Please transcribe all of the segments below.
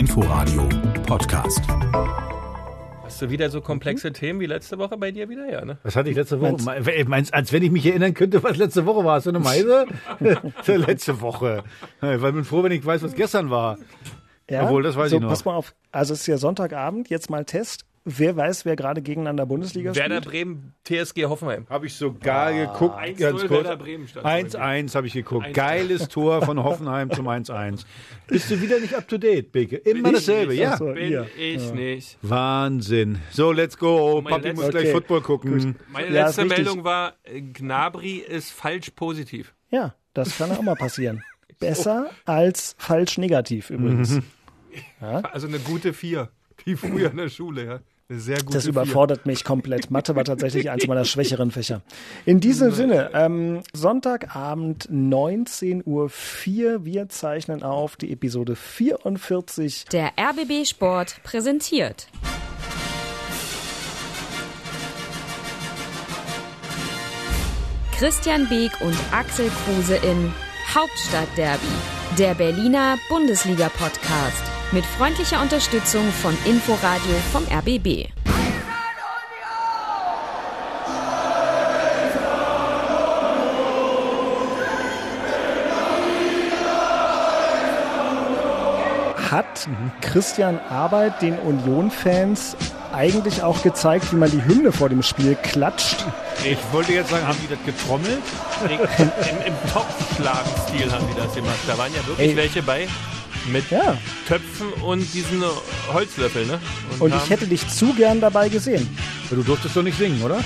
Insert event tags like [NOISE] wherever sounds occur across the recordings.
Inforadio Podcast. Hast du wieder so komplexe Themen wie letzte Woche bei dir wieder? Ja, ne? Was hatte ich letzte Woche? Meinst, meinst, als wenn ich mich erinnern könnte, was letzte Woche war. Hast du eine Meise? [LAUGHS] [LAUGHS] letzte Woche. Weil ich bin froh, wenn ich weiß, was gestern war. Ja? Obwohl, das weiß so, ich noch. Pass mal auf. Also es ist ja Sonntagabend, jetzt mal Test. Wer weiß, wer gerade gegeneinander Bundesliga Werder spielt? Bremen, TSG Hoffenheim. Habe ich sogar geguckt. 1-0 ganz kurz. Werder Bremen stand 1-1 habe ich geguckt. 1-1. Geiles Tor von [LAUGHS] Hoffenheim zum 1-1. Bist du wieder nicht up to date, Beke? Immer ich dasselbe, nicht. ja. So. Bin Ihr. ich nicht. Wahnsinn. So, let's go. Papi letzte- muss gleich Okay. Football gucken. Meine Ja, letzte. Meldung war, äh, Gnabry ist falsch positiv. Ja, das kann auch mal passieren. [LAUGHS] Besser als falsch negativ übrigens. Also eine gute Vier. Wie früher in der Schule, ja. Sehr gute Das Vier. überfordert mich komplett. Mathe war tatsächlich eins meiner [LAUGHS] schwächeren Fächer. In diesem Sinne, ähm, Sonntagabend 19.04 Uhr. Wir zeichnen auf die Episode 44. Der RBB Sport präsentiert. Christian Beek und Axel Kruse in Hauptstadtderby, der Berliner Bundesliga-Podcast. Mit freundlicher Unterstützung von Inforadio vom RBB. Hat Christian Arbeit den Union-Fans eigentlich auch gezeigt, wie man die Hymne vor dem Spiel klatscht? Ich wollte jetzt sagen, haben die das getrommelt? [LAUGHS] Im, im Topfschlagen-Stil haben die das gemacht. Da waren ja wirklich Ey. welche bei mit Ja. Töpfen und diesen Holzlöffel, ne? Und haben ich hätte dich zu gern dabei gesehen. Du durftest doch nicht singen, oder?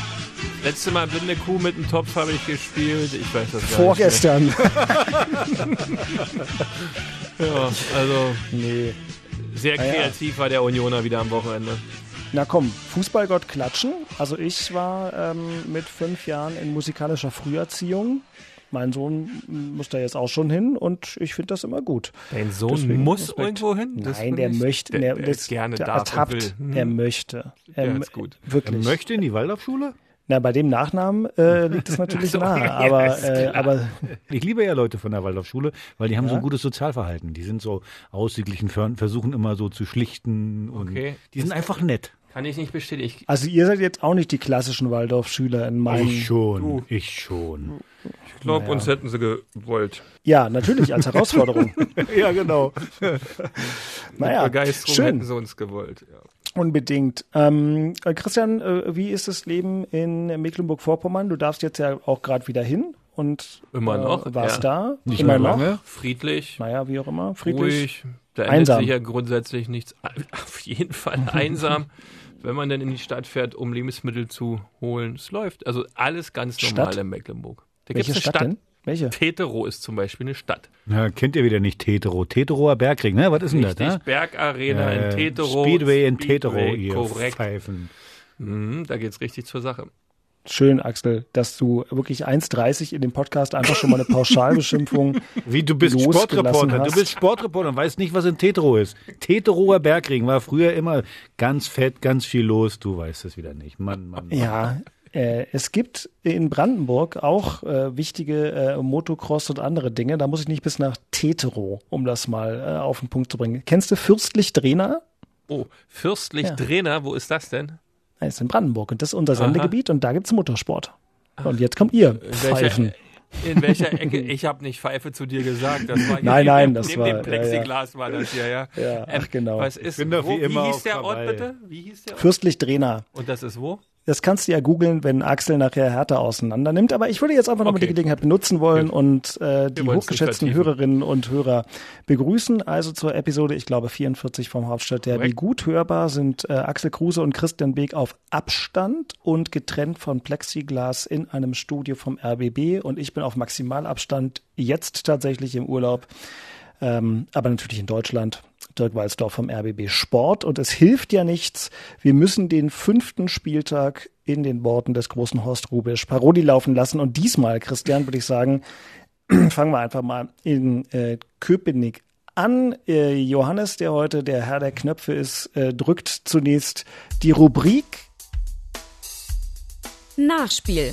letzte Mal blinde Kuh mit dem Topf habe ich gespielt. Ich weiß das gar Vorgestern. nicht. mehr. [LAUGHS] Ja, also nee. sehr Ah ja. kreativ war der Unioner wieder am Wochenende. Na komm, Fußballgott klatschen. Also ich war ähm, mit fünf Jahren in musikalischer Früherziehung. Mein Sohn muss da jetzt auch schon hin und ich finde das immer gut. Dein Sohn Deswegen muss Respekt. irgendwo hin? Das Nein, der möchte, der, der, das, gerne und ertappt. Hm. er möchte. Ja, Er, ist gut. Wirklich. Möchte in die Waldorfschule? Na, bei dem Nachnamen äh, liegt es natürlich [LAUGHS] so, nahe, ja, [LAUGHS] aber, ist äh, aber Ich liebe ja Leute von der Waldorfschule, weil die haben so Ja? ein gutes Sozialverhalten. Die sind so ausgeglichen, ver- versuchen immer so zu schlichten und Okay. die sind einfach nett. Kann ich nicht bestätigen. Ich, also ihr seid jetzt auch nicht die klassischen Waldorf-Schüler in meinem. Ich schon, Du. ich schon. ich glaube, uns hätten sie gewollt. Ja, natürlich als [LAUGHS] Herausforderung. [LAUGHS] ja, genau. [LAUGHS] naja, Begeisterung schön. hätten sie uns gewollt. Ja. Unbedingt. Ähm, äh, Christian, äh, wie ist das Leben in Mecklenburg-Vorpommern? Du darfst jetzt ja auch gerade wieder hin und Immer äh, noch, warst ja. da. Nicht immer mehr noch. lange. Friedlich, Naja, wie auch immer. Friedlich. ruhig. Da ändert Einsam. sich ja grundsätzlich nichts. Auf jeden Fall einsam, wenn man dann in die Stadt fährt, um Lebensmittel zu holen. Es läuft. Also alles ganz normal Stadt? in Mecklenburg. Da Welche gibt's eine Stadt, denn? Welche? Tetero ist zum Beispiel eine Stadt. Ja, kennt ihr wieder nicht Tetero. Teteroer Bergring, ne? Was ist denn das? Richtig, Ne? Bergarena Äh, in Tetero. Speedway in Tetero, Speedway, ihr Korrekt. Pfeifen. Mhm, da geht's richtig zur Sache. Schön, Axel, dass du wirklich 1,30 in dem Podcast einfach schon mal eine Pauschalbeschimpfung. [LAUGHS] Wie, du bist Sportreporter. hast. Du bist Sportreporter und weißt nicht, was in Tetero ist. Teteroer Bergring war früher immer ganz fett, ganz viel los. Du weißt es wieder nicht. Mann, Mann. Mann. Ja, äh, es gibt in Brandenburg auch äh, wichtige äh, Motocross und andere Dinge. Da muss ich nicht bis nach Tetero, um das mal äh, auf den Punkt zu bringen. Kennst du Fürstlich Drehner? Oh, Fürstlich Ja. Drehner, wo ist das denn? Das ist in Brandenburg und das ist unser Sendegebiet und da gibt's Motorsport. Und jetzt kommt ihr, In Pfeifen. welcher, in welcher [LAUGHS] Ecke? Ich habe nicht Pfeife zu dir gesagt. Das war Nein, neben nein, das neben war- dem ja, Plexiglas war das hier, ja. Ja, ach, genau. Was ist, bin doch wo, wie immer hieß der Ort bitte? Wie hieß der Ort? Fürstlich Drehner. Und das ist wo? Das kannst du ja googeln, wenn Axel nachher Hertha auseinander nimmt. Aber ich würde jetzt einfach nochmal Okay. die Gelegenheit benutzen wollen Gut. und äh, die hochgeschätzten. Hörerinnen und Hörer begrüßen. Also zur Episode, ich glaube, 44 vom Hauptstadtderby. Korrekt. Gut hörbar sind äh, Axel Kruse und Christian Beek auf Abstand und getrennt von Plexiglas in einem Studio vom RBB. Und ich bin auf Maximalabstand jetzt tatsächlich im Urlaub. Ähm, aber natürlich in Deutschland. Dirk Walzdorf vom RBB Sport. Und es hilft ja nichts. Wir müssen den fünften Spieltag in den Worten des großen Horst Rubisch Paroli laufen lassen. Und diesmal, Christian, würde ich sagen, [CLEARS THROAT] fangen wir einfach mal in äh, Köpenick an. Äh, Johannes, der heute der Herr der Knöpfe ist, äh, drückt zunächst die Rubrik. Nachspiel.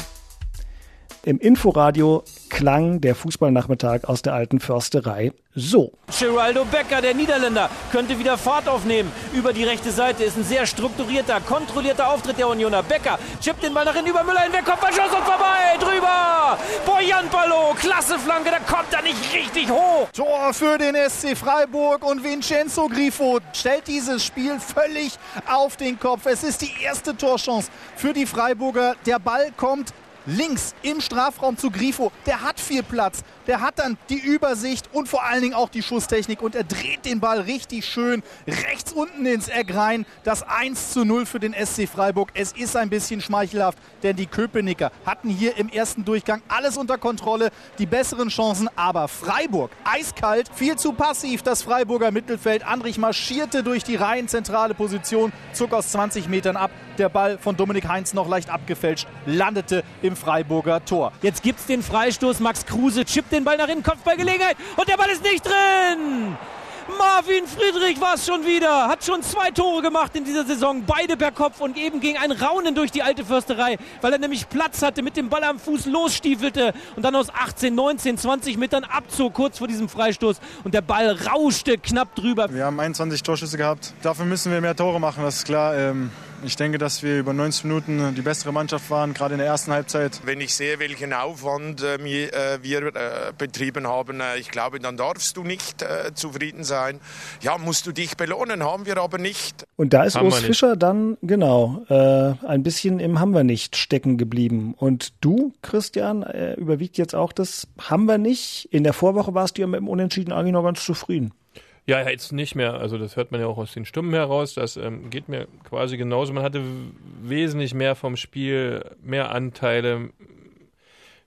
Im Inforadio klang der Fußballnachmittag aus der alten Försterei so. Geraldo Becker, der Niederländer, könnte wieder Fahrt aufnehmen. Über die rechte Seite ist ein sehr strukturierter, kontrollierter Auftritt der Unioner. Becker chippt den Ball nach hinten über Müller hinweg, Kopfballschuss und vorbei, drüber. Boyan Ballo, klasse Flanke, da kommt er nicht richtig hoch. Tor für den SC Freiburg und Vincenzo Grifo stellt dieses Spiel völlig auf den Kopf. Es ist die erste Torchance für die Freiburger. Der Ball kommt links im Strafraum zu Grifo. Der hat viel Platz. Der hat dann die Übersicht und vor allen Dingen auch die Schusstechnik und er dreht den Ball richtig schön rechts unten ins Eck rein. Das 1 zu 0 für den SC Freiburg. Es ist ein bisschen schmeichelhaft, denn die Köpenicker hatten hier im ersten Durchgang alles unter Kontrolle, die besseren Chancen, aber Freiburg eiskalt, viel zu passiv das Freiburger Mittelfeld. Andrich marschierte durch die Reihen, zentrale Position, zog aus 20 Metern ab. Der Ball von Dominik Heinz noch leicht abgefälscht, landete im Freiburger Tor. Jetzt gibt's den Freistoß. Max Kruse chippt den Ball nach hinten, Kopfballgelegenheit und der Ball ist nicht drin. Marvin Friedrich war es schon wieder, hat schon zwei Tore gemacht in dieser Saison, beide per Kopf und eben ging ein Raunen durch die alte Försterei, weil er nämlich Platz hatte, mit dem Ball am Fuß losstiefelte und dann aus 18, 19, 20 Metern abzog, kurz vor diesem Freistoß und der Ball rauschte knapp drüber. Wir haben 21 Torschüsse gehabt, dafür müssen wir mehr Tore machen, das ist klar. Ähm ich denke, dass wir über 90 Minuten die bessere Mannschaft waren, gerade in der ersten Halbzeit. Wenn ich sehe, welchen Aufwand äh, wir äh, betrieben haben, äh, ich glaube, dann darfst du nicht äh, zufrieden sein. Ja, musst du dich belohnen, haben wir aber nicht. Und da ist Urs Fischer dann, genau, äh, ein bisschen im Haben wir nicht stecken geblieben. Und du, Christian, äh, überwiegt jetzt auch das Haben wir nicht. In der Vorwoche warst du ja mit dem Unentschieden eigentlich noch ganz zufrieden. Ja, jetzt nicht mehr. Also das hört man ja auch aus den Stimmen heraus. Das ähm, geht mir quasi genauso. Man hatte wesentlich mehr vom Spiel, mehr Anteile,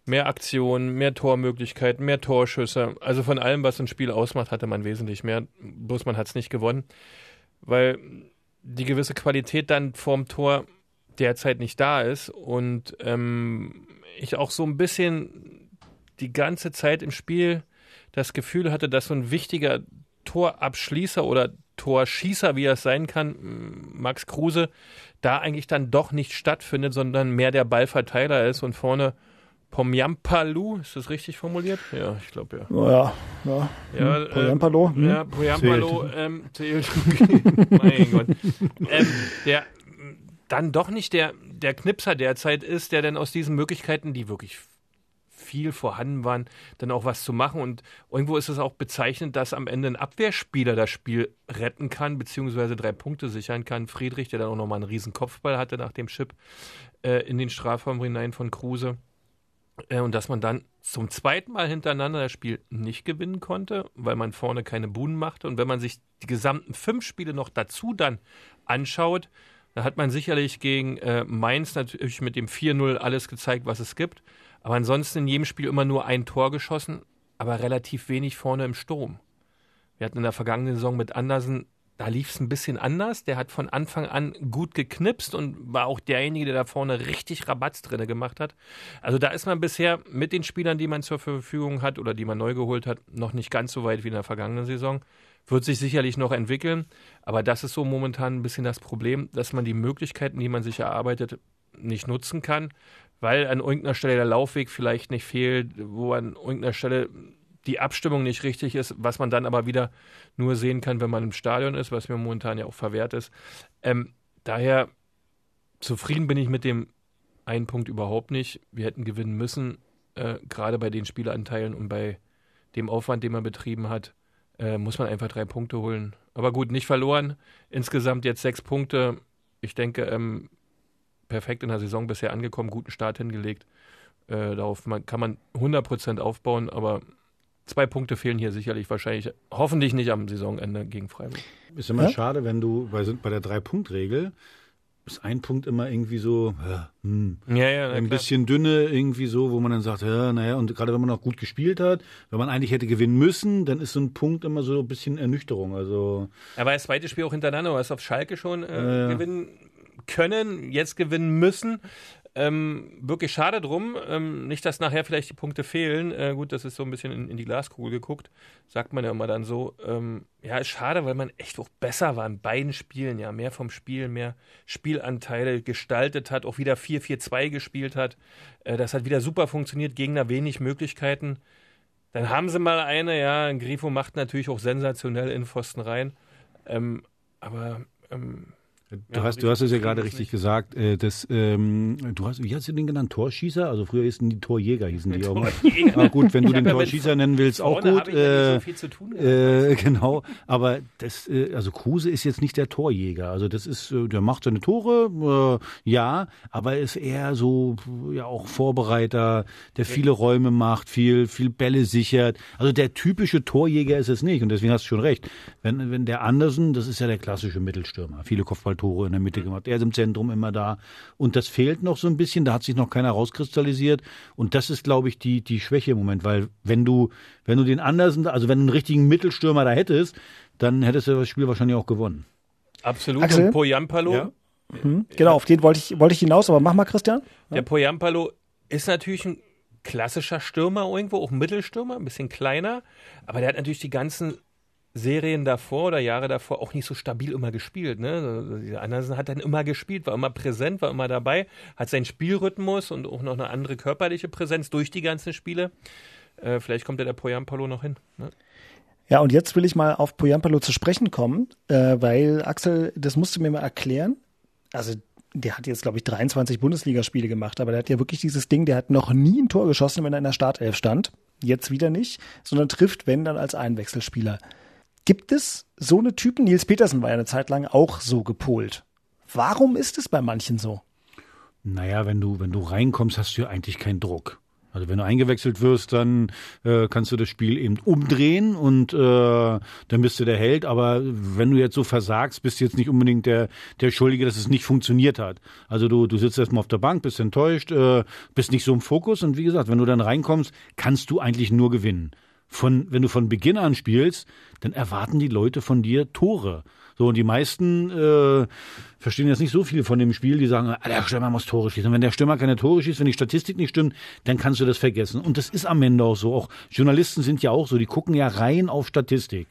mehr Aktionen, mehr Tormöglichkeiten, mehr Torschüsse. Also von allem, was ein Spiel ausmacht, hatte man wesentlich mehr. Bloß man hat es nicht gewonnen, weil die gewisse Qualität dann vorm Tor derzeit nicht da ist und ähm, ich auch so ein bisschen die ganze Zeit im Spiel das Gefühl hatte, dass so ein wichtiger Torabschließer oder Torschießer, wie er es sein kann, Max Kruse, da eigentlich dann doch nicht stattfindet, sondern mehr der Ballverteiler ist und vorne Pomyampalu, ist das richtig formuliert? Ja, ich glaube ja. Oh ja, ja. ja hm, Pomyampalo. Äh, hm. Ja, Pomyampalo ähm, zählt. [LAUGHS] mein Gott. Ähm, der dann doch nicht der, der Knipser derzeit ist, der dann aus diesen Möglichkeiten, die wirklich viel vorhanden waren, dann auch was zu machen. Und irgendwo ist es auch bezeichnend, dass am Ende ein Abwehrspieler das Spiel retten kann, beziehungsweise drei Punkte sichern kann. Friedrich, der dann auch nochmal einen riesen Kopfball hatte nach dem Chip äh, in den Strafraum hinein von Kruse. Äh, und dass man dann zum zweiten Mal hintereinander das Spiel nicht gewinnen konnte, weil man vorne keine Buhnen machte. Und wenn man sich die gesamten fünf Spiele noch dazu dann anschaut, da hat man sicherlich gegen äh, Mainz natürlich mit dem 4-0 alles gezeigt, was es gibt. Aber ansonsten in jedem Spiel immer nur ein Tor geschossen, aber relativ wenig vorne im Sturm. Wir hatten in der vergangenen Saison mit Andersen, da lief es ein bisschen anders. Der hat von Anfang an gut geknipst und war auch derjenige, der da vorne richtig Rabatz drinne gemacht hat. Also da ist man bisher mit den Spielern, die man zur Verfügung hat oder die man neu geholt hat, noch nicht ganz so weit wie in der vergangenen Saison. Wird sich sicherlich noch entwickeln, aber das ist so momentan ein bisschen das Problem, dass man die Möglichkeiten, die man sich erarbeitet, nicht nutzen kann weil an irgendeiner Stelle der Laufweg vielleicht nicht fehlt, wo an irgendeiner Stelle die Abstimmung nicht richtig ist, was man dann aber wieder nur sehen kann, wenn man im Stadion ist, was mir momentan ja auch verwehrt ist. Ähm, daher zufrieden bin ich mit dem einen Punkt überhaupt nicht. Wir hätten gewinnen müssen, äh, gerade bei den Spielanteilen und bei dem Aufwand, den man betrieben hat, äh, muss man einfach drei Punkte holen. Aber gut, nicht verloren. Insgesamt jetzt sechs Punkte. Ich denke, ähm, perfekt in der Saison bisher angekommen, guten Start hingelegt. Äh, darauf man, kann man 100% aufbauen, aber zwei Punkte fehlen hier sicherlich wahrscheinlich, hoffentlich nicht am Saisonende gegen Freiburg. Ist immer ja? schade, wenn du bei, bei der Drei-Punkt-Regel ist ein Punkt immer irgendwie so ja, hm, ja, ja, ein klar. bisschen dünne irgendwie so, wo man dann sagt, ja, naja, und gerade wenn man auch gut gespielt hat, wenn man eigentlich hätte gewinnen müssen, dann ist so ein Punkt immer so ein bisschen Ernüchterung. Also aber das zweite Spiel auch hintereinander, du hast auf Schalke schon äh, gewinnen können, jetzt gewinnen müssen. Ähm, wirklich schade drum. Ähm, nicht, dass nachher vielleicht die Punkte fehlen. Äh, gut, das ist so ein bisschen in, in, die Glaskugel geguckt. Sagt man ja immer dann so. Ähm, ja, ist schade, weil man echt auch besser war in beiden Spielen. Ja, mehr vom Spiel, mehr Spielanteile gestaltet hat, auch wieder 4-4-2 gespielt hat. Äh, das hat wieder super funktioniert. Gegner wenig Möglichkeiten. Dann haben sie mal eine, ja. Grifo macht natürlich auch sensationell in Pfosten rein. Ähm, aber ähm, Du, ja, hast, du hast es ja gerade richtig gesagt. Äh, das, ähm, du hast, wie hast du den genannt? Torschießer? Also früher hießen die Torjäger, hießen die auch mal. Aber gut, wenn du den Torschießer nennen willst, auch gut. Äh, so äh, [LAUGHS] genau. Aber das, äh, also Kruse ist jetzt nicht der Torjäger. Also das ist, äh, der macht seine Tore, äh, ja, aber ist eher so, ja auch Vorbereiter, der viele Räume macht, viel, viel Bälle sichert. Also der typische Torjäger ist es nicht. Und deswegen hast du schon recht. Wenn, wenn der Andersen, das ist ja der klassische Mittelstürmer. Viele Kopfballtore Tore in der Mitte gemacht. Er ist im Zentrum immer da. Und das fehlt noch so ein bisschen, da hat sich noch keiner rauskristallisiert. Und das ist, glaube ich, die, die Schwäche im Moment, weil wenn du, wenn du den Andersen, also wenn du einen richtigen Mittelstürmer da hättest, dann hättest du das Spiel wahrscheinlich auch gewonnen. Absolut. Axel? Und Poyampalo. Ja. Mhm. Genau, auf den wollte ich, wollte ich hinaus, aber mach mal, Christian. Ja. Der Poyampalo ist natürlich ein klassischer Stürmer irgendwo, auch ein Mittelstürmer, ein bisschen kleiner, aber der hat natürlich die ganzen Serien davor oder Jahre davor auch nicht so stabil immer gespielt. Ne? Andersen hat dann immer gespielt, war immer präsent, war immer dabei, hat seinen Spielrhythmus und auch noch eine andere körperliche Präsenz durch die ganzen Spiele. Äh, vielleicht kommt ja der Poyampalo noch hin. Ne? Ja, und jetzt will ich mal auf Poyampalo zu sprechen kommen, äh, weil Axel, das musst du mir mal erklären. Also der hat jetzt, glaube ich, 23 Bundesligaspiele gemacht, aber der hat ja wirklich dieses Ding, der hat noch nie ein Tor geschossen, wenn er in der Startelf stand. Jetzt wieder nicht, sondern trifft, wenn dann als Einwechselspieler. Gibt es so eine Typen? Nils Petersen war ja eine Zeit lang auch so gepolt. Warum ist es bei manchen so? Naja, wenn du, wenn du reinkommst, hast du ja eigentlich keinen Druck. Also wenn du eingewechselt wirst, dann äh, kannst du das Spiel eben umdrehen und äh, dann bist du der Held. Aber wenn du jetzt so versagst, bist du jetzt nicht unbedingt der, der Schuldige, dass es nicht funktioniert hat. Also du, du sitzt erstmal auf der Bank, bist enttäuscht, äh, bist nicht so im Fokus und wie gesagt, wenn du dann reinkommst, kannst du eigentlich nur gewinnen von, wenn du von Beginn an spielst, dann erwarten die Leute von dir Tore. So, und die meisten äh, verstehen jetzt nicht so viel von dem Spiel, die sagen, ah, der Stürmer muss Tore schießen. Und wenn der Stürmer keine Tore schießt, wenn die Statistik nicht stimmt, dann kannst du das vergessen. Und das ist am Ende auch so. Auch Journalisten sind ja auch so, die gucken ja rein auf Statistik.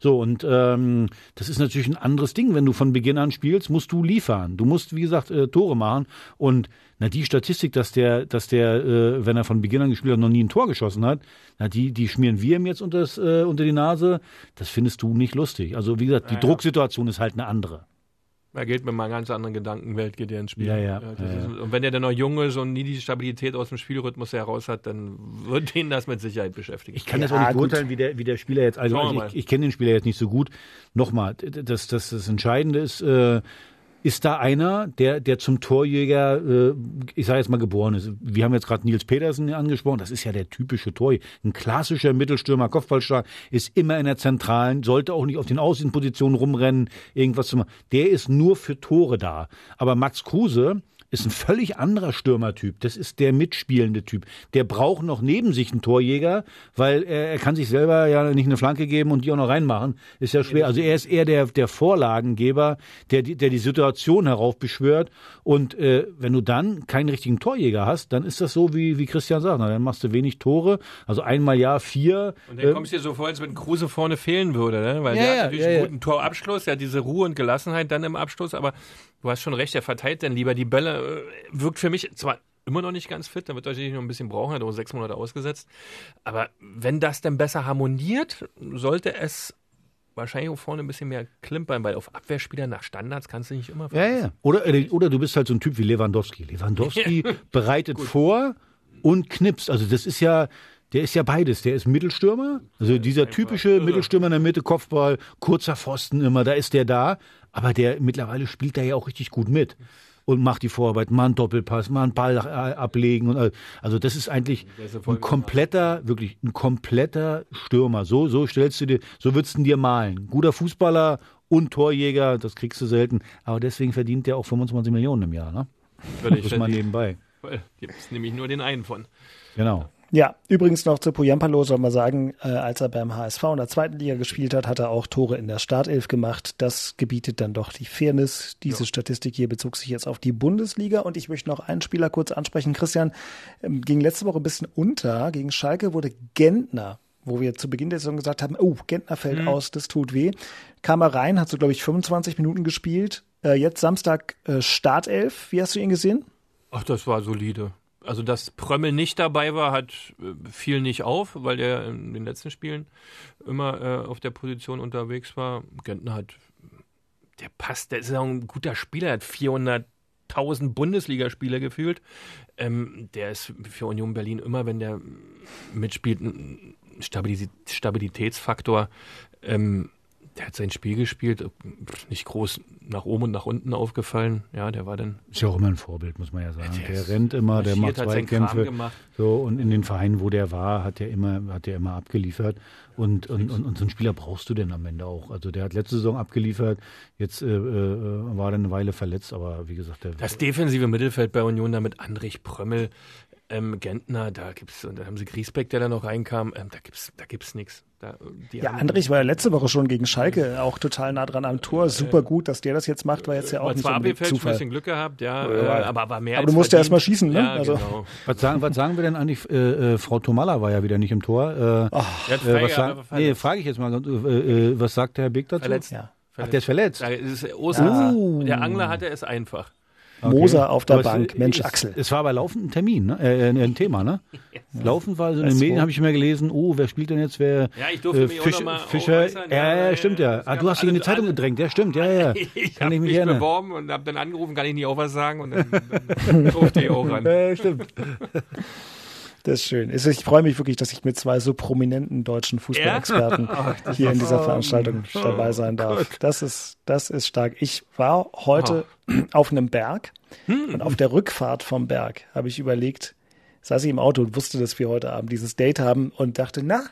So, und ähm, das ist natürlich ein anderes Ding. Wenn du von Beginn an spielst, musst du liefern. Du musst, wie gesagt, äh, Tore machen. Und na, die Statistik, dass der, dass der, äh, wenn er von Beginn an gespielt hat, noch nie ein Tor geschossen hat, na, die, die schmieren wir ihm jetzt unter, das, äh, unter die Nase. Das findest du nicht lustig. Also, wie gesagt, die ja, Drucksituation ist halt eine andere. Er geht mit einer ganz anderen Gedankenwelt, geht er ins Spiel. Ja, ja. ja, ja ist, und wenn er dann noch jung ist und nie die Stabilität aus dem Spielrhythmus heraus hat, dann wird ihn das mit Sicherheit beschäftigen. Ich kann das auch nicht beurteilen, wie der, wie der Spieler jetzt, also ich, ich kenne den Spieler jetzt nicht so gut. Nochmal, das, das, das Entscheidende ist, äh, ist da einer, der, der zum Torjäger, äh, ich sage jetzt mal, geboren ist. Wir haben jetzt gerade Nils Petersen angesprochen, das ist ja der typische Torjäger. Ein klassischer Mittelstürmer, Kopfballstark, ist immer in der Zentralen, sollte auch nicht auf den Außenpositionen rumrennen, irgendwas zu machen. Der ist nur für Tore da. Aber Max Kruse, ist ein völlig anderer Stürmertyp. Das ist der mitspielende Typ. Der braucht noch neben sich einen Torjäger, weil er, er kann sich selber ja nicht eine Flanke geben und die auch noch reinmachen. Ist ja schwer. Also er ist eher der, der Vorlagengeber, der, der die Situation heraufbeschwört. Und äh, wenn du dann keinen richtigen Torjäger hast, dann ist das so, wie, wie Christian sagt. Na, dann machst du wenig Tore. Also einmal ja vier. Und dann äh, kommst du dir so vor, als wenn Kruse vorne fehlen würde, ne? Weil ja, der hat natürlich ja, einen guten Torabschluss, der hat diese Ruhe und Gelassenheit dann im Abschluss, aber du hast schon recht, er verteilt dann lieber die Bälle äh, wirkt für mich zwar immer noch nicht ganz fit, da wird natürlich noch ein bisschen brauchen, hat auch sechs Monate ausgesetzt. Aber wenn das denn besser harmoniert, sollte es wahrscheinlich auch vorne ein bisschen mehr klimpern, weil auf Abwehrspieler nach Standards kannst du nicht immer verlassen. Ja, ja. Oder, äh, oder du bist halt so ein Typ wie Lewandowski. Lewandowski [LAUGHS] bereitet vor und knipst. Also das ist ja, der ist ja beides. Der ist Mittelstürmer, also dieser typische Mittelstürmer in der Mitte, Kopfball, kurzer Pfosten immer, da ist der da. Aber der mittlerweile spielt da ja auch richtig gut mit und macht die Vorarbeit, mal einen Doppelpass, mal einen Ball ablegen. Und, also das ist eigentlich ein kompletter, wirklich ein kompletter Stürmer. So, so stellst du dir, so würdest du dir malen. Guter Fußballer und Torjäger, das kriegst du selten. Aber deswegen verdient der auch 25 Millionen im Jahr. Ne? Völlig das ist mal nebenbei. Gibt es nämlich nur den einen von. Genau. Ja, übrigens noch zu Poyampalo soll man sagen, äh, als er beim HSV in der zweiten Liga gespielt hat, hat er auch Tore in der Startelf gemacht. Das gebietet dann doch die Fairness. Diese ja. Statistik hier bezog sich jetzt auf die Bundesliga und ich möchte noch einen Spieler kurz ansprechen. Christian ähm, ging letzte Woche ein bisschen unter. Gegen Schalke wurde Gentner wo wir zu Beginn der Saison gesagt haben, oh, Gentner fällt mhm. aus, das tut weh. Kam er rein, hat so, glaube ich, 25 Minuten gespielt. Äh, jetzt Samstag äh, Startelf. Wie hast du ihn gesehen? Ach, das war solide. Also, dass Prömmel nicht dabei war, hat äh, fiel nicht auf, weil er in den letzten Spielen immer äh, auf der Position unterwegs war. Gentner hat, der passt, der ist auch ein guter Spieler, hat 400.000 Bundesligaspiele gefühlt. Ähm, der ist für Union Berlin immer, wenn der mitspielt, ein Stabilitätsfaktor. Ähm, der hat sein Spiel gespielt, nicht groß nach oben und nach unten aufgefallen. Ja, der war dann. Ist ja auch immer ein Vorbild, muss man ja sagen. Der, der rennt immer, der macht Zweikämpfe. So, und in den Vereinen, wo der war, hat er immer, hat er immer abgeliefert. Und, und, und, und so einen Spieler brauchst du denn am Ende auch. Also der hat letzte Saison abgeliefert, jetzt äh, äh, war er eine Weile verletzt, aber wie gesagt, der. Das defensive Mittelfeld bei Union damit Andrich Prömmel, ähm, Gentner, da gibt's, und da haben sie Griesbeck, der da noch reinkam, ähm, da gibt's, da gibt's nichts. Da, ja, Andrich war ja letzte Woche schon gegen Schalke auch total nah dran am Tor. Super gut, dass der das jetzt macht, war jetzt ja auch nicht zwar unbedingt Zufall. ein bisschen Glück gehabt, ja, ja. aber war mehr Aber du musst ja erstmal schießen, ne? Ja, also. genau. was, sagen, was sagen wir denn eigentlich? Äh, äh, Frau Tomalla war ja wieder nicht im Tor. Äh, Ach, äh, was sagen, nee, frage ich jetzt mal. Äh, äh, was sagt der Herr Big dazu? Verletzt. Ja. Ach, der ist verletzt. Ja, ist oh. Der Angler hatte es einfach. Okay. Moser auf der Aber Bank, es, Mensch, es, Axel. Es war aber laufend ein Termin, ne? äh, ein Thema, ne? [LAUGHS] yes. Laufend war so in den Medien, habe ich immer gelesen, oh, wer spielt denn jetzt, wer? Ja, ich durfte äh, mich Fisch, auch noch Fischer, ja, ja, ja, stimmt ja. Ah, du hast dich in die Zeitung gedrängt, ja, stimmt, ja, ja. [LAUGHS] ich habe mich, mich beworben und habe dann angerufen, kann ich nicht auch was sagen und dann, dann [LAUGHS] durfte ich auch ran. Ja, stimmt. Das ist schön. Ich freue mich wirklich, dass ich mit zwei so prominenten deutschen Fußballexperten ja? [LAUGHS] oh, hier in dieser Veranstaltung oh, dabei sein darf. Das ist, das ist stark. Ich war heute oh. auf einem Berg hm. und auf der Rückfahrt vom Berg habe ich überlegt, saß ich im Auto und wusste, dass wir heute Abend dieses Date haben und dachte, na,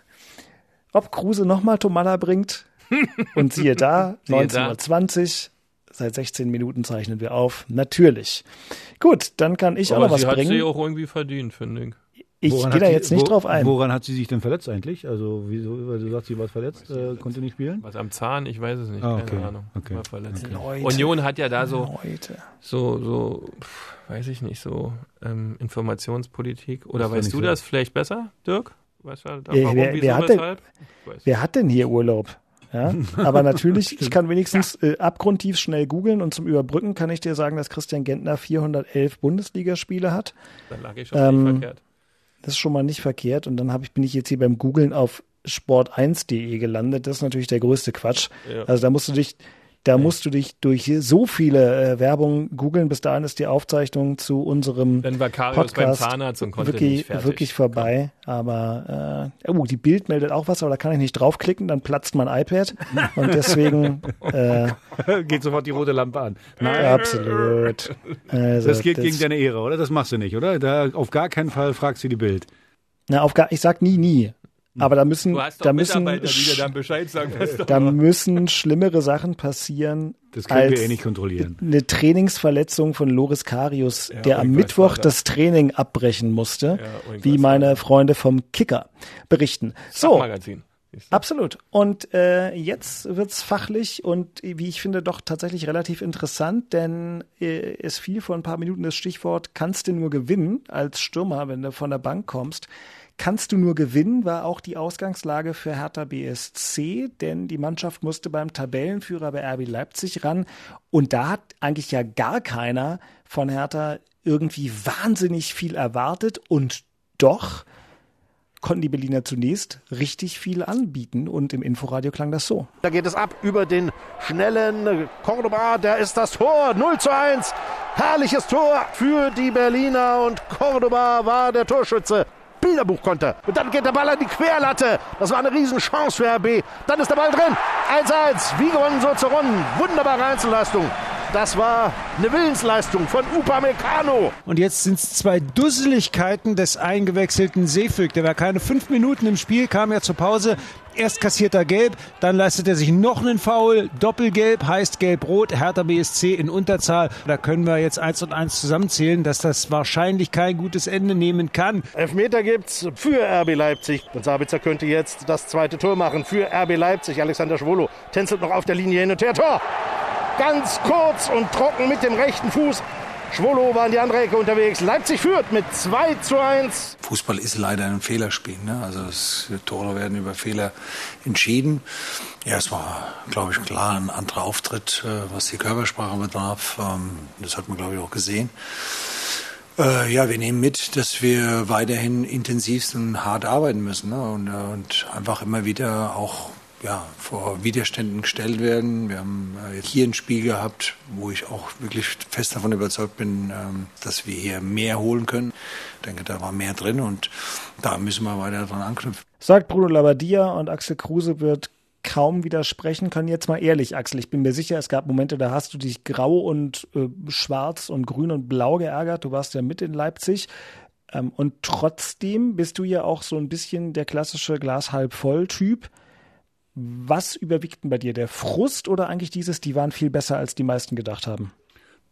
ob Kruse nochmal Tomala bringt. [LAUGHS] Und siehe da, 19.20 Uhr, seit 16 Minuten zeichnen wir auf. Natürlich. Gut, dann kann ich Aber auch noch was bringen. Hat sie auch irgendwie verdient, finde ich. Ich gehe da jetzt nicht wo, drauf ein. Woran hat sie sich denn verletzt eigentlich? Also, wieso, weil du sagst, sie war verletzt, äh, konnte nicht spielen? Was am Zahn? Ich weiß es nicht. Ah, okay. Keine Ahnung. Okay. War verletzt. Okay. Union hat ja da so, so, so, pff, weiß ich nicht, so ähm, Informationspolitik. Oder das weißt du so. das vielleicht besser, Dirk? Weißt du, da, warum, wer, wer, hat denn, wer hat denn hier Urlaub? Ja, [LAUGHS] aber natürlich, ich kann wenigstens äh, abgrundtief schnell googeln und zum Überbrücken kann ich dir sagen, dass Christian Gentner 411 Bundesligaspiele hat. Dann lag ich schon ähm, nicht verkehrt. Das ist schon mal nicht verkehrt. Und dann hab ich, bin ich jetzt hier beim Googlen auf sport1.de gelandet. Das ist natürlich der größte Quatsch. Ja. Also da musst du dich, da musst du dich durch so viele äh, Werbung googeln. Bis dahin ist die Aufzeichnung zu unserem Dann war Podcast beim Zahnarzt und konnte wirklich, nicht fertig. wirklich vorbei. Aber äh, oh, die Bild meldet auch was, aber da kann ich nicht draufklicken, dann platzt mein iPad. Und deswegen [LAUGHS] äh, geht sofort die rote Lampe an. Nein. Absolut. Also, das geht das, gegen deine Ehre, oder? Das machst du nicht, oder? Da auf gar keinen Fall fragst du die Bild. Na, auf gar, ich sag nie, nie. Aber da müssen, da müssen, sagen, da müssen schlimmere Sachen passieren. Das können wir eh nicht kontrollieren. Eine Trainingsverletzung von Loris Karius, ja, der am Mittwoch das Training abbrechen musste, ja, wie meine Freunde vom Kicker berichten. So. Absolut. Und äh, jetzt wird's fachlich und wie ich finde doch tatsächlich relativ interessant, denn äh, es fiel vor ein paar Minuten das Stichwort, kannst du nur gewinnen als Stürmer, wenn du von der Bank kommst kannst du nur gewinnen, war auch die Ausgangslage für Hertha BSC, denn die Mannschaft musste beim Tabellenführer bei RB Leipzig ran und da hat eigentlich ja gar keiner von Hertha irgendwie wahnsinnig viel erwartet und doch konnten die Berliner zunächst richtig viel anbieten und im Inforadio klang das so. Da geht es ab über den schnellen Cordoba, der ist das Tor 0 zu 1. Herrliches Tor für die Berliner und Cordoba war der Torschütze. Bilderbuch konnte. Und dann geht der Ball an die Querlatte. Das war eine Riesenchance für RB. Dann ist der Ball drin. 1-1. Wie gewonnen, so zu runden. Wunderbare Einzelleistung Das war eine Willensleistung von Upamecano. Und jetzt sind es zwei Dusseligkeiten des eingewechselten Seefüg. Der war keine fünf Minuten im Spiel, kam ja zur Pause. Erst kassiert er gelb, dann leistet er sich noch einen Foul. Doppelgelb heißt gelb-rot. Hertha BSC in Unterzahl. Da können wir jetzt eins und eins zusammenzählen, dass das wahrscheinlich kein gutes Ende nehmen kann. Elfmeter gibt's für RB Leipzig. Und Sabitzer könnte jetzt das zweite Tor machen für RB Leipzig. Alexander Schwolo tänzelt noch auf der Linie hin und her. Tor! Ganz kurz und trocken mit dem rechten Fuß. Schwolo war in die andere Ecke unterwegs. Leipzig führt mit 2 zu 1. Fußball ist leider ein Fehlerspiel. Ne? Also es, Tore werden über Fehler entschieden. Ja, es war, glaube ich, klar ein anderer Auftritt, äh, was die Körpersprache betraf. Ähm, das hat man, glaube ich, auch gesehen. Äh, ja, wir nehmen mit, dass wir weiterhin intensivst und hart arbeiten müssen ne? und, äh, und einfach immer wieder auch ja, vor Widerständen gestellt werden. Wir haben äh, hier ein Spiel gehabt, wo ich auch wirklich fest davon überzeugt bin, ähm, dass wir hier mehr holen können. Ich denke, da war mehr drin und da müssen wir weiter dran anknüpfen. Sagt Bruno Labbadia und Axel Kruse wird kaum widersprechen können. Jetzt mal ehrlich, Axel, ich bin mir sicher, es gab Momente, da hast du dich grau und äh, schwarz und grün und blau geärgert. Du warst ja mit in Leipzig. Ähm, und trotzdem bist du ja auch so ein bisschen der klassische Glas halb voll Typ. Was überwiegt denn bei dir? Der Frust oder eigentlich dieses, die waren viel besser, als die meisten gedacht haben?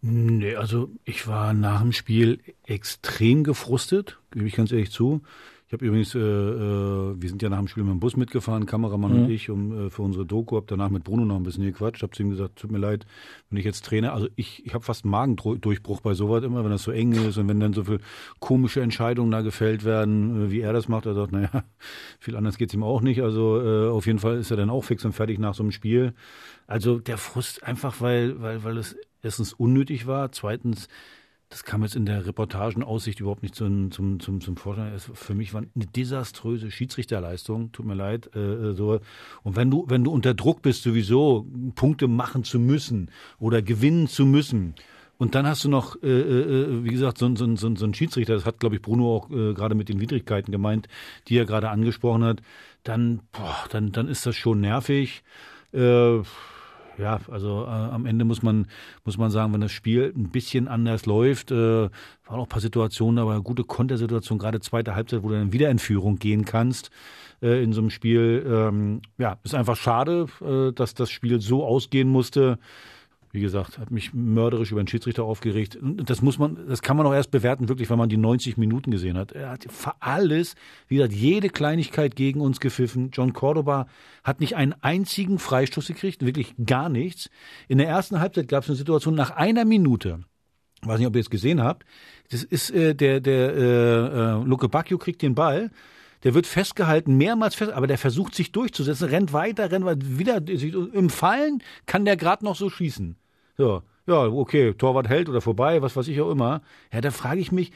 Nee, also ich war nach dem Spiel extrem gefrustet, gebe ich ganz ehrlich zu. Ich habe übrigens, äh, äh, wir sind ja nach dem Spiel mit dem Bus mitgefahren, Kameramann mhm. und ich, um äh, für unsere Doku, habe danach mit Bruno noch ein bisschen gequatscht, habe zu ihm gesagt, tut mir leid, wenn ich jetzt Trainer, also ich, ich habe fast einen Magendurchbruch bei sowas immer, wenn das so eng ist und wenn dann so viel komische Entscheidungen da gefällt werden, äh, wie er das macht, er sagt, naja, [LAUGHS] viel anders geht's ihm auch nicht, also äh, auf jeden Fall ist er dann auch fix und fertig nach so einem Spiel. Also der Frust einfach, weil, weil, weil es erstens unnötig war, zweitens das kam jetzt in der Reportagenaussicht überhaupt nicht zum, zum, zum, zum Vorschein. Es, für mich war eine desaströse Schiedsrichterleistung, tut mir leid. Äh, so. Und wenn du, wenn du unter Druck bist, sowieso Punkte machen zu müssen oder gewinnen zu müssen, und dann hast du noch, äh, äh, wie gesagt, so, so, so, so ein Schiedsrichter, das hat, glaube ich, Bruno auch äh, gerade mit den Widrigkeiten gemeint, die er gerade angesprochen hat, dann, boah, dann, dann ist das schon nervig. Äh, ja, also äh, am Ende muss man, muss man sagen, wenn das Spiel ein bisschen anders läuft, äh, waren auch ein paar Situationen, aber eine gute Kontersituation, gerade zweite Halbzeit, wo du dann wieder in Führung gehen kannst äh, in so einem Spiel. Ähm, ja, ist einfach schade, äh, dass das Spiel so ausgehen musste wie gesagt, hat mich mörderisch über den Schiedsrichter aufgeregt. Das muss man, das kann man auch erst bewerten, wirklich, wenn man die 90 Minuten gesehen hat. Er hat alles, wie gesagt, jede Kleinigkeit gegen uns gepfiffen. John Cordoba hat nicht einen einzigen Freistoß gekriegt, wirklich gar nichts. In der ersten Halbzeit gab es eine Situation nach einer Minute. weiß nicht, ob ihr es gesehen habt. Das ist äh, der der äh, äh, Luke Bacchio kriegt den Ball der wird festgehalten, mehrmals fest, aber der versucht sich durchzusetzen, rennt weiter, rennt weiter, wieder im Fallen kann der gerade noch so schießen. So, ja, okay, Torwart hält oder vorbei, was weiß ich auch immer. Ja, da frage ich mich,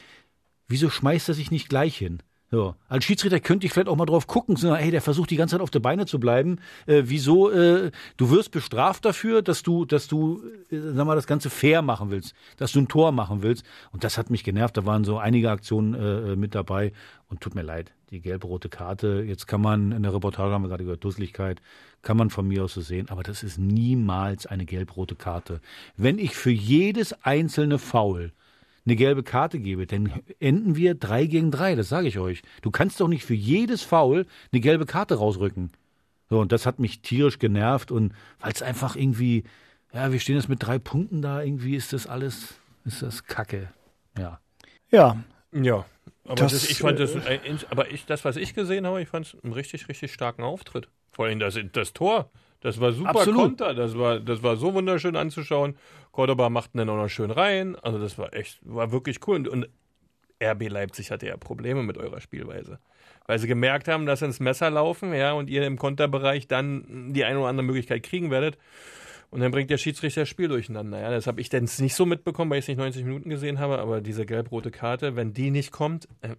wieso schmeißt er sich nicht gleich hin? So. Als Schiedsrichter könnte ich vielleicht auch mal drauf gucken, so, hey, der versucht die ganze Zeit auf der Beine zu bleiben. Äh, wieso? Äh, du wirst bestraft dafür, dass du, dass du, äh, sag mal, das Ganze fair machen willst, dass du ein Tor machen willst. Und das hat mich genervt. Da waren so einige Aktionen äh, äh mit dabei. Und tut mir leid, die gelb-rote Karte. Jetzt kann man in der Reportage haben wir gerade gehört, Dusseligkeit, kann man von mir aus so sehen. Aber das ist niemals eine gelb-rote Karte. Wenn ich für jedes einzelne Foul eine gelbe Karte gebe, dann enden wir drei gegen drei, das sage ich euch. Du kannst doch nicht für jedes Foul eine gelbe Karte rausrücken. So, und das hat mich tierisch genervt und weil es einfach irgendwie, ja, wir stehen jetzt mit drei Punkten da, irgendwie ist das alles, ist das Kacke. Ja. Ja. Ja. Aber das, das, ich fand das, äh, aber ich, das, was ich gesehen habe, ich fand es einen richtig, richtig starken Auftritt. Vor allem das, das Tor. Das war super Absolut. Konter. Das war, das war so wunderschön anzuschauen. Cordoba machten dann auch noch schön rein. Also das war echt, war wirklich cool. Und, und RB Leipzig hatte ja Probleme mit eurer Spielweise. Weil sie gemerkt haben, dass sie ins Messer laufen, ja, und ihr im Konterbereich dann die eine oder andere Möglichkeit kriegen werdet. Und dann bringt der Schiedsrichter das Spiel durcheinander. Ja, das habe ich dann nicht so mitbekommen, weil ich es nicht 90 Minuten gesehen habe, aber diese gelb-rote Karte, wenn die nicht kommt, äh,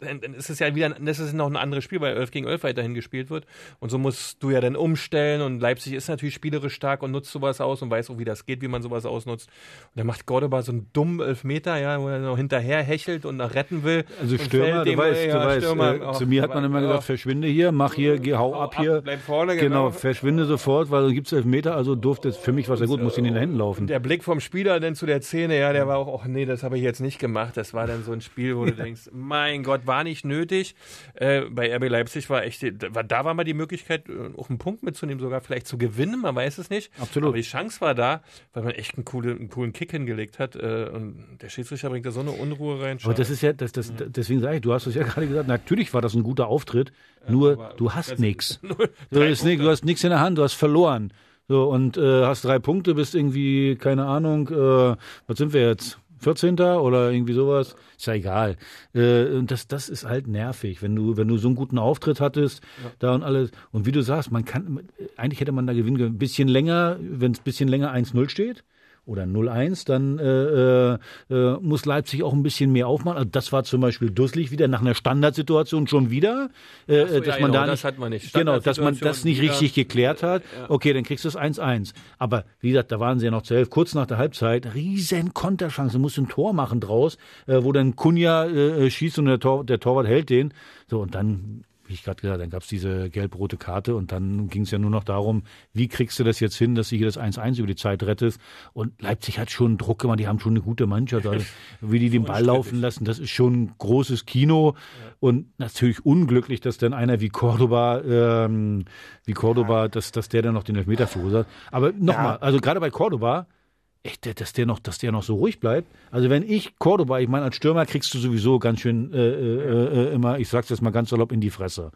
dann, dann ist es ja wieder, das ist noch ein anderes Spiel, weil 11 gegen 11 weiterhin gespielt wird. Und so musst du ja dann umstellen und Leipzig ist natürlich spielerisch stark und nutzt sowas aus und weiß auch, wie das geht, wie man sowas ausnutzt. Und dann macht Cordoba so einen dummen Elfmeter, ja, wo er noch hinterher hechelt und noch retten will. Also Stürmer, du weißt, ja, du weißt, Stürmer, äh, zu mir hat man immer gesagt, verschwinde hier, mach hier, geh, hau ab hier. Bleib vorne, genau. Genau, verschwinde sofort, weil du gibt's Elfmeter, also durfte es für mich war es ja gut, musste ihn in den Händen laufen. Der Blick vom Spieler dann zu der Szene, ja, der war auch, ach nee, das habe ich jetzt nicht gemacht. Das war dann so ein Spiel, wo du denkst, mein Gott, war nicht nötig. Äh, bei RB Leipzig war echt, da, war mal die Möglichkeit, äh, auch einen Punkt mitzunehmen, sogar vielleicht zu gewinnen, man weiß es nicht. Absolut. Aber die Chance war da, weil man echt einen coolen, einen coolen Kick hingelegt hat. Äh, und der Schiedsrichter bringt da so eine Unruhe rein. Aber das ist ja, das, das, deswegen sage ich, du hast es ja [LAUGHS] gerade gesagt, natürlich war das ein guter Auftritt, [LAUGHS] nur du hast nichts. Du, du hast nichts in der Hand, du hast verloren. So, und äh, hast drei Punkte, bist irgendwie, keine Ahnung, äh, was sind wir jetzt? 14. oder irgendwie sowas, ist ja egal. Äh, und das, das ist halt nervig, wenn du, wenn du so einen guten Auftritt hattest, ja. da und alles. Und wie du sagst, man kann, eigentlich hätte man da gewinnen können. Ein bisschen länger, wenn es ein bisschen länger 1-0 steht, oder 0-1, dann äh, äh, muss Leipzig auch ein bisschen mehr aufmachen. Also das war zum Beispiel dusselig wieder nach einer Standardsituation schon wieder, äh, so, dass ja, man genau, da nicht, das man nicht. genau, dass man das nicht wieder, richtig geklärt hat. Ja. Okay, dann kriegst du es 1-1. Aber wie gesagt, da waren sie ja noch zu elf, kurz nach der Halbzeit, riesen Konterchance, musst ein Tor machen draus, äh, wo dann Kunja äh, schießt und der, Tor, der Torwart hält den. So und dann wie ich gerade gesagt, dann gab es diese gelb-rote Karte und dann ging es ja nur noch darum, wie kriegst du das jetzt hin, dass du hier das 1-1 über die Zeit rettest. Und Leipzig hat schon Druck gemacht, die haben schon eine gute Mannschaft. [LAUGHS] Also, wie die den Ball laufen lassen, das ist schon ein großes Kino. Und natürlich unglücklich, dass dann einer wie Cordoba, ähm, wie Cordoba, dass, dass der dann noch den Elfmeter verursacht. Aber nochmal, ja. also gerade bei Cordoba, echt, dass der noch, dass der noch so ruhig bleibt. Also wenn ich Cordoba, ich meine, als Stürmer kriegst du sowieso ganz schön äh, äh, äh immer, ich sag's jetzt mal ganz salopp, in die Fresse.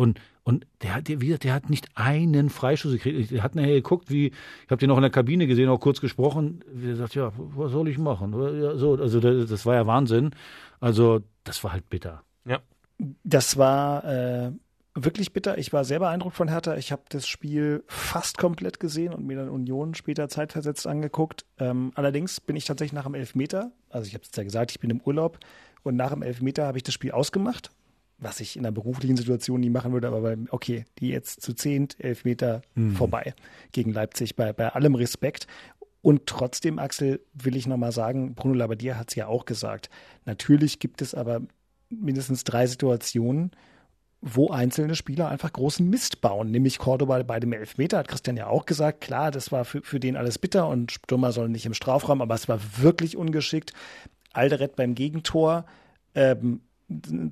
Und, und der hat, der, der hat nicht einen Freischuss gekriegt. Der hat nachher geguckt, wie, ich habe den auch in der Kabine gesehen, auch kurz gesprochen. Der sagt, ja, was soll ich machen? Ja, so, also das, das war ja Wahnsinn. Also das war halt bitter. Ja. Das war äh, wirklich bitter. Ich war sehr beeindruckt von Hertha. Ich habe das Spiel fast komplett gesehen und mir dann Union später zeitversetzt angeguckt. Ähm, allerdings bin ich tatsächlich nach dem Elfmeter, also ich habe es ja gesagt, ich bin im Urlaub und nach dem Elfmeter habe ich das Spiel ausgemacht, was ich in einer beruflichen Situation nie machen würde, aber okay, die jetzt zu zehnt, Elfmeter mhm. vorbei gegen Leipzig, bei, bei allem Respekt. Und trotzdem, Axel, will ich nochmal sagen, Bruno Labbadia hat es ja auch gesagt. Natürlich gibt es aber mindestens drei Situationen, wo einzelne Spieler einfach großen Mist bauen, nämlich Cordoba bei dem Elfmeter, hat Christian ja auch gesagt, klar, das war für, für den alles bitter und Stürmer sollen nicht im Strafraum, aber es war wirklich ungeschickt. Alderet beim Gegentor, ähm,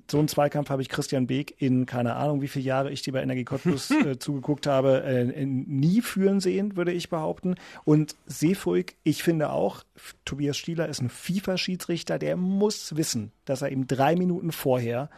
so einen Zweikampf habe ich Christian Beek in keine Ahnung, wie viele Jahre ich dir bei Energie Cottbus [LAUGHS] äh, zugeguckt habe, äh, nie führen sehen, würde ich behaupten. Und Seefuig, ich finde auch, Tobias Stieler ist ein FIFA-Schiedsrichter, der muss wissen, dass er ihm drei Minuten vorher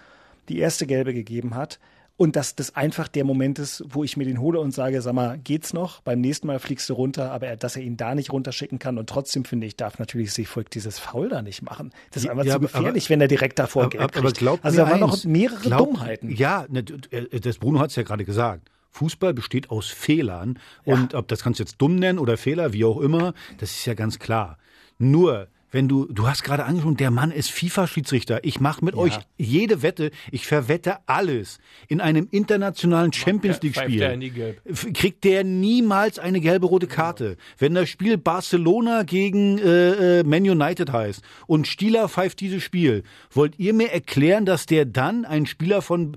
die erste gelbe gegeben hat. Und dass das einfach der Moment ist, wo ich mir den hole und sage, sag mal, geht's noch? Beim nächsten Mal fliegst du runter, aber er, dass er ihn da nicht runterschicken kann. Und trotzdem finde ich, darf natürlich Seefolk dieses Foul da nicht machen. Das ist einfach ja, zu gefährlich, aber, wenn er direkt davor aber, gelb aber, aber Also da waren noch mehrere glaub, Dummheiten. Ja, ne, äh, das Bruno hat es ja gerade gesagt. Fußball besteht aus Fehlern. Ja. Und ob das kannst du jetzt dumm nennen oder Fehler, wie auch immer, das ist ja ganz klar. Nur, wenn du, du hast gerade angesprochen, der Mann ist FIFA-Schiedsrichter. Ich mache mit ja. euch jede Wette, ich verwette alles. In einem internationalen Champions League-Spiel kriegt der niemals eine gelbe rote Karte. Wenn das Spiel Barcelona gegen äh, äh, Man United heißt und Stieler pfeift dieses Spiel, wollt ihr mir erklären, dass der dann einen Spieler von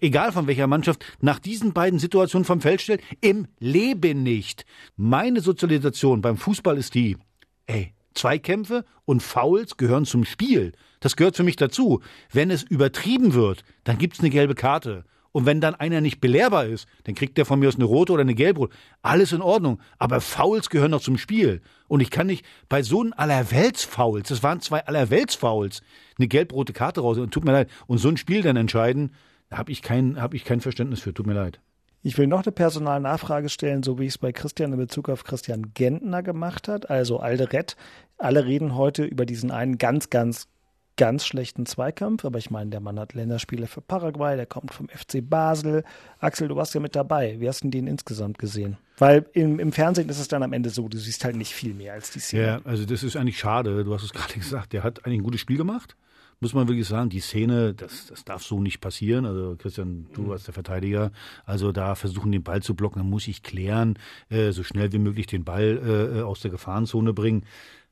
egal von welcher Mannschaft, nach diesen beiden Situationen vom Feld stellt? Im Leben nicht. Meine Sozialisation beim Fußball ist die, ey, Zweikämpfe und Fouls gehören zum Spiel. Das gehört für mich dazu. Wenn es übertrieben wird, dann gibt es eine gelbe Karte. Und wenn dann einer nicht belehrbar ist, dann kriegt der von mir aus eine rote oder eine gelbe. Alles in Ordnung. Aber Fouls gehören noch zum Spiel. Und ich kann nicht bei so einem Allerwelts-Fouls, das waren zwei Allerwelts-Fouls, eine gelb-rote Karte raus. Und tut mir leid. Und so ein Spiel dann entscheiden, da habe ich, hab ich kein Verständnis für. Tut mir leid. Ich will noch eine Personalnachfrage stellen, so wie ich es bei Christian in Bezug auf Christian Gentner gemacht hat, also Alderet. Alle reden heute über diesen einen ganz, ganz, ganz schlechten Zweikampf, aber ich meine, der Mann hat Länderspiele für Paraguay, der kommt vom FC Basel. Axel, du warst ja mit dabei. Wie hast du den insgesamt gesehen? Weil im, im Fernsehen ist es dann am Ende so, du siehst halt nicht viel mehr als die Szene. Ja, also das ist eigentlich schade. Du hast es [LAUGHS] gerade gesagt, der hat eigentlich ein gutes Spiel gemacht muss man wirklich sagen, die Szene, das, das darf so nicht passieren. Also Christian, du mhm. als der Verteidiger, also da versuchen den Ball zu blocken, dann muss ich klären, äh, so schnell wie möglich den Ball äh, aus der Gefahrenzone bringen.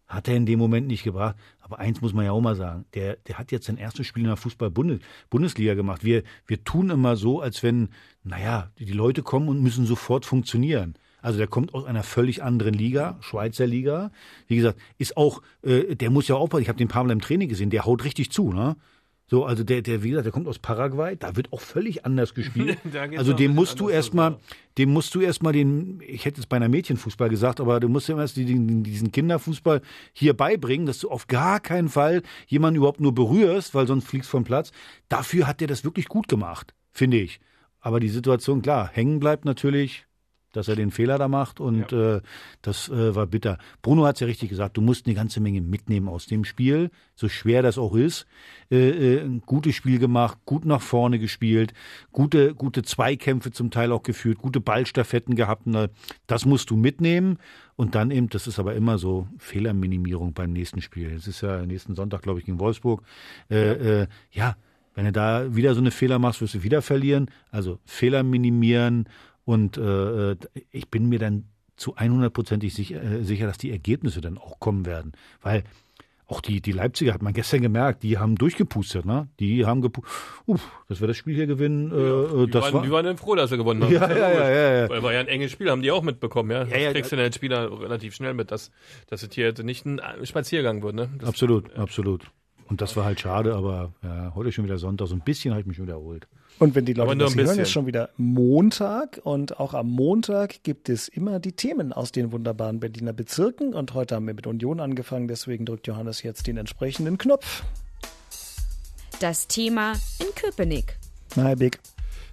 Hat er in dem Moment nicht gebracht. Aber eins muss man ja auch mal sagen, der, der hat jetzt sein erstes Spiel in der Fußball-Bundesliga gemacht. Wir, wir tun immer so, als wenn, naja, die Leute kommen und müssen sofort funktionieren. Also der kommt aus einer völlig anderen Liga, Schweizer Liga. Wie gesagt, ist auch, äh, der muss ja aufpassen. Ich habe den paar Mal im Training gesehen, der haut richtig zu, ne? So, also der, der, wie gesagt, der kommt aus Paraguay, da wird auch völlig anders gespielt. [LAUGHS] also dem musst du erstmal, dem musst du erstmal den, ich hätte es bei einer Mädchenfußball gesagt, aber du musst ja erst diesen, diesen Kinderfußball hier beibringen, dass du auf gar keinen Fall jemanden überhaupt nur berührst, weil sonst fliegst vom Platz. Dafür hat der das wirklich gut gemacht, finde ich. Aber die Situation, klar, hängen bleibt natürlich, dass er den Fehler da macht und ja. äh, das äh, war bitter. Bruno hat es ja richtig gesagt, du musst eine ganze Menge mitnehmen aus dem Spiel, so schwer das auch ist. Äh, äh, ein gutes Spiel gemacht, gut nach vorne gespielt, gute, gute Zweikämpfe zum Teil auch geführt, gute Ballstaffetten gehabt. Ne, das musst du mitnehmen und dann eben, das ist aber immer so Fehlerminimierung beim nächsten Spiel. Es ist ja nächsten Sonntag, glaube ich, gegen Wolfsburg. Äh, ja. Äh, ja, wenn du da wieder so eine Fehler machst, wirst du wieder verlieren. Also Fehler minimieren und äh, äh, ich bin mir dann zu 100%ig sicher, äh, sicher, dass die Ergebnisse dann auch kommen werden. Weil auch die, die Leipziger hat man gestern gemerkt, die haben durchgepustet, ne? Die haben gepustet, uff, dass wir das Spiel hier gewinnen. Äh, ja, äh, die, das waren, war, die waren dann froh, dass sie gewonnen haben. Ja, ja, ja, ja, ja. Weil war ja ein enges Spiel, haben die auch mitbekommen, ja. ja, ja kriegst du den Spieler relativ schnell mit, dass, dass es hier nicht ein Spaziergang wird, ne? Das, absolut, absolut. Und das war halt schade, aber ja, heute schon wieder Sonntag, so ein bisschen habe ich mich wiederholt. Und wenn die Leute das hören, ist schon wieder Montag und auch am Montag gibt es immer die Themen aus den wunderbaren Berliner Bezirken und heute haben wir mit Union angefangen, deswegen drückt Johannes jetzt den entsprechenden Knopf. Das Thema in Köpenick. Na, Big.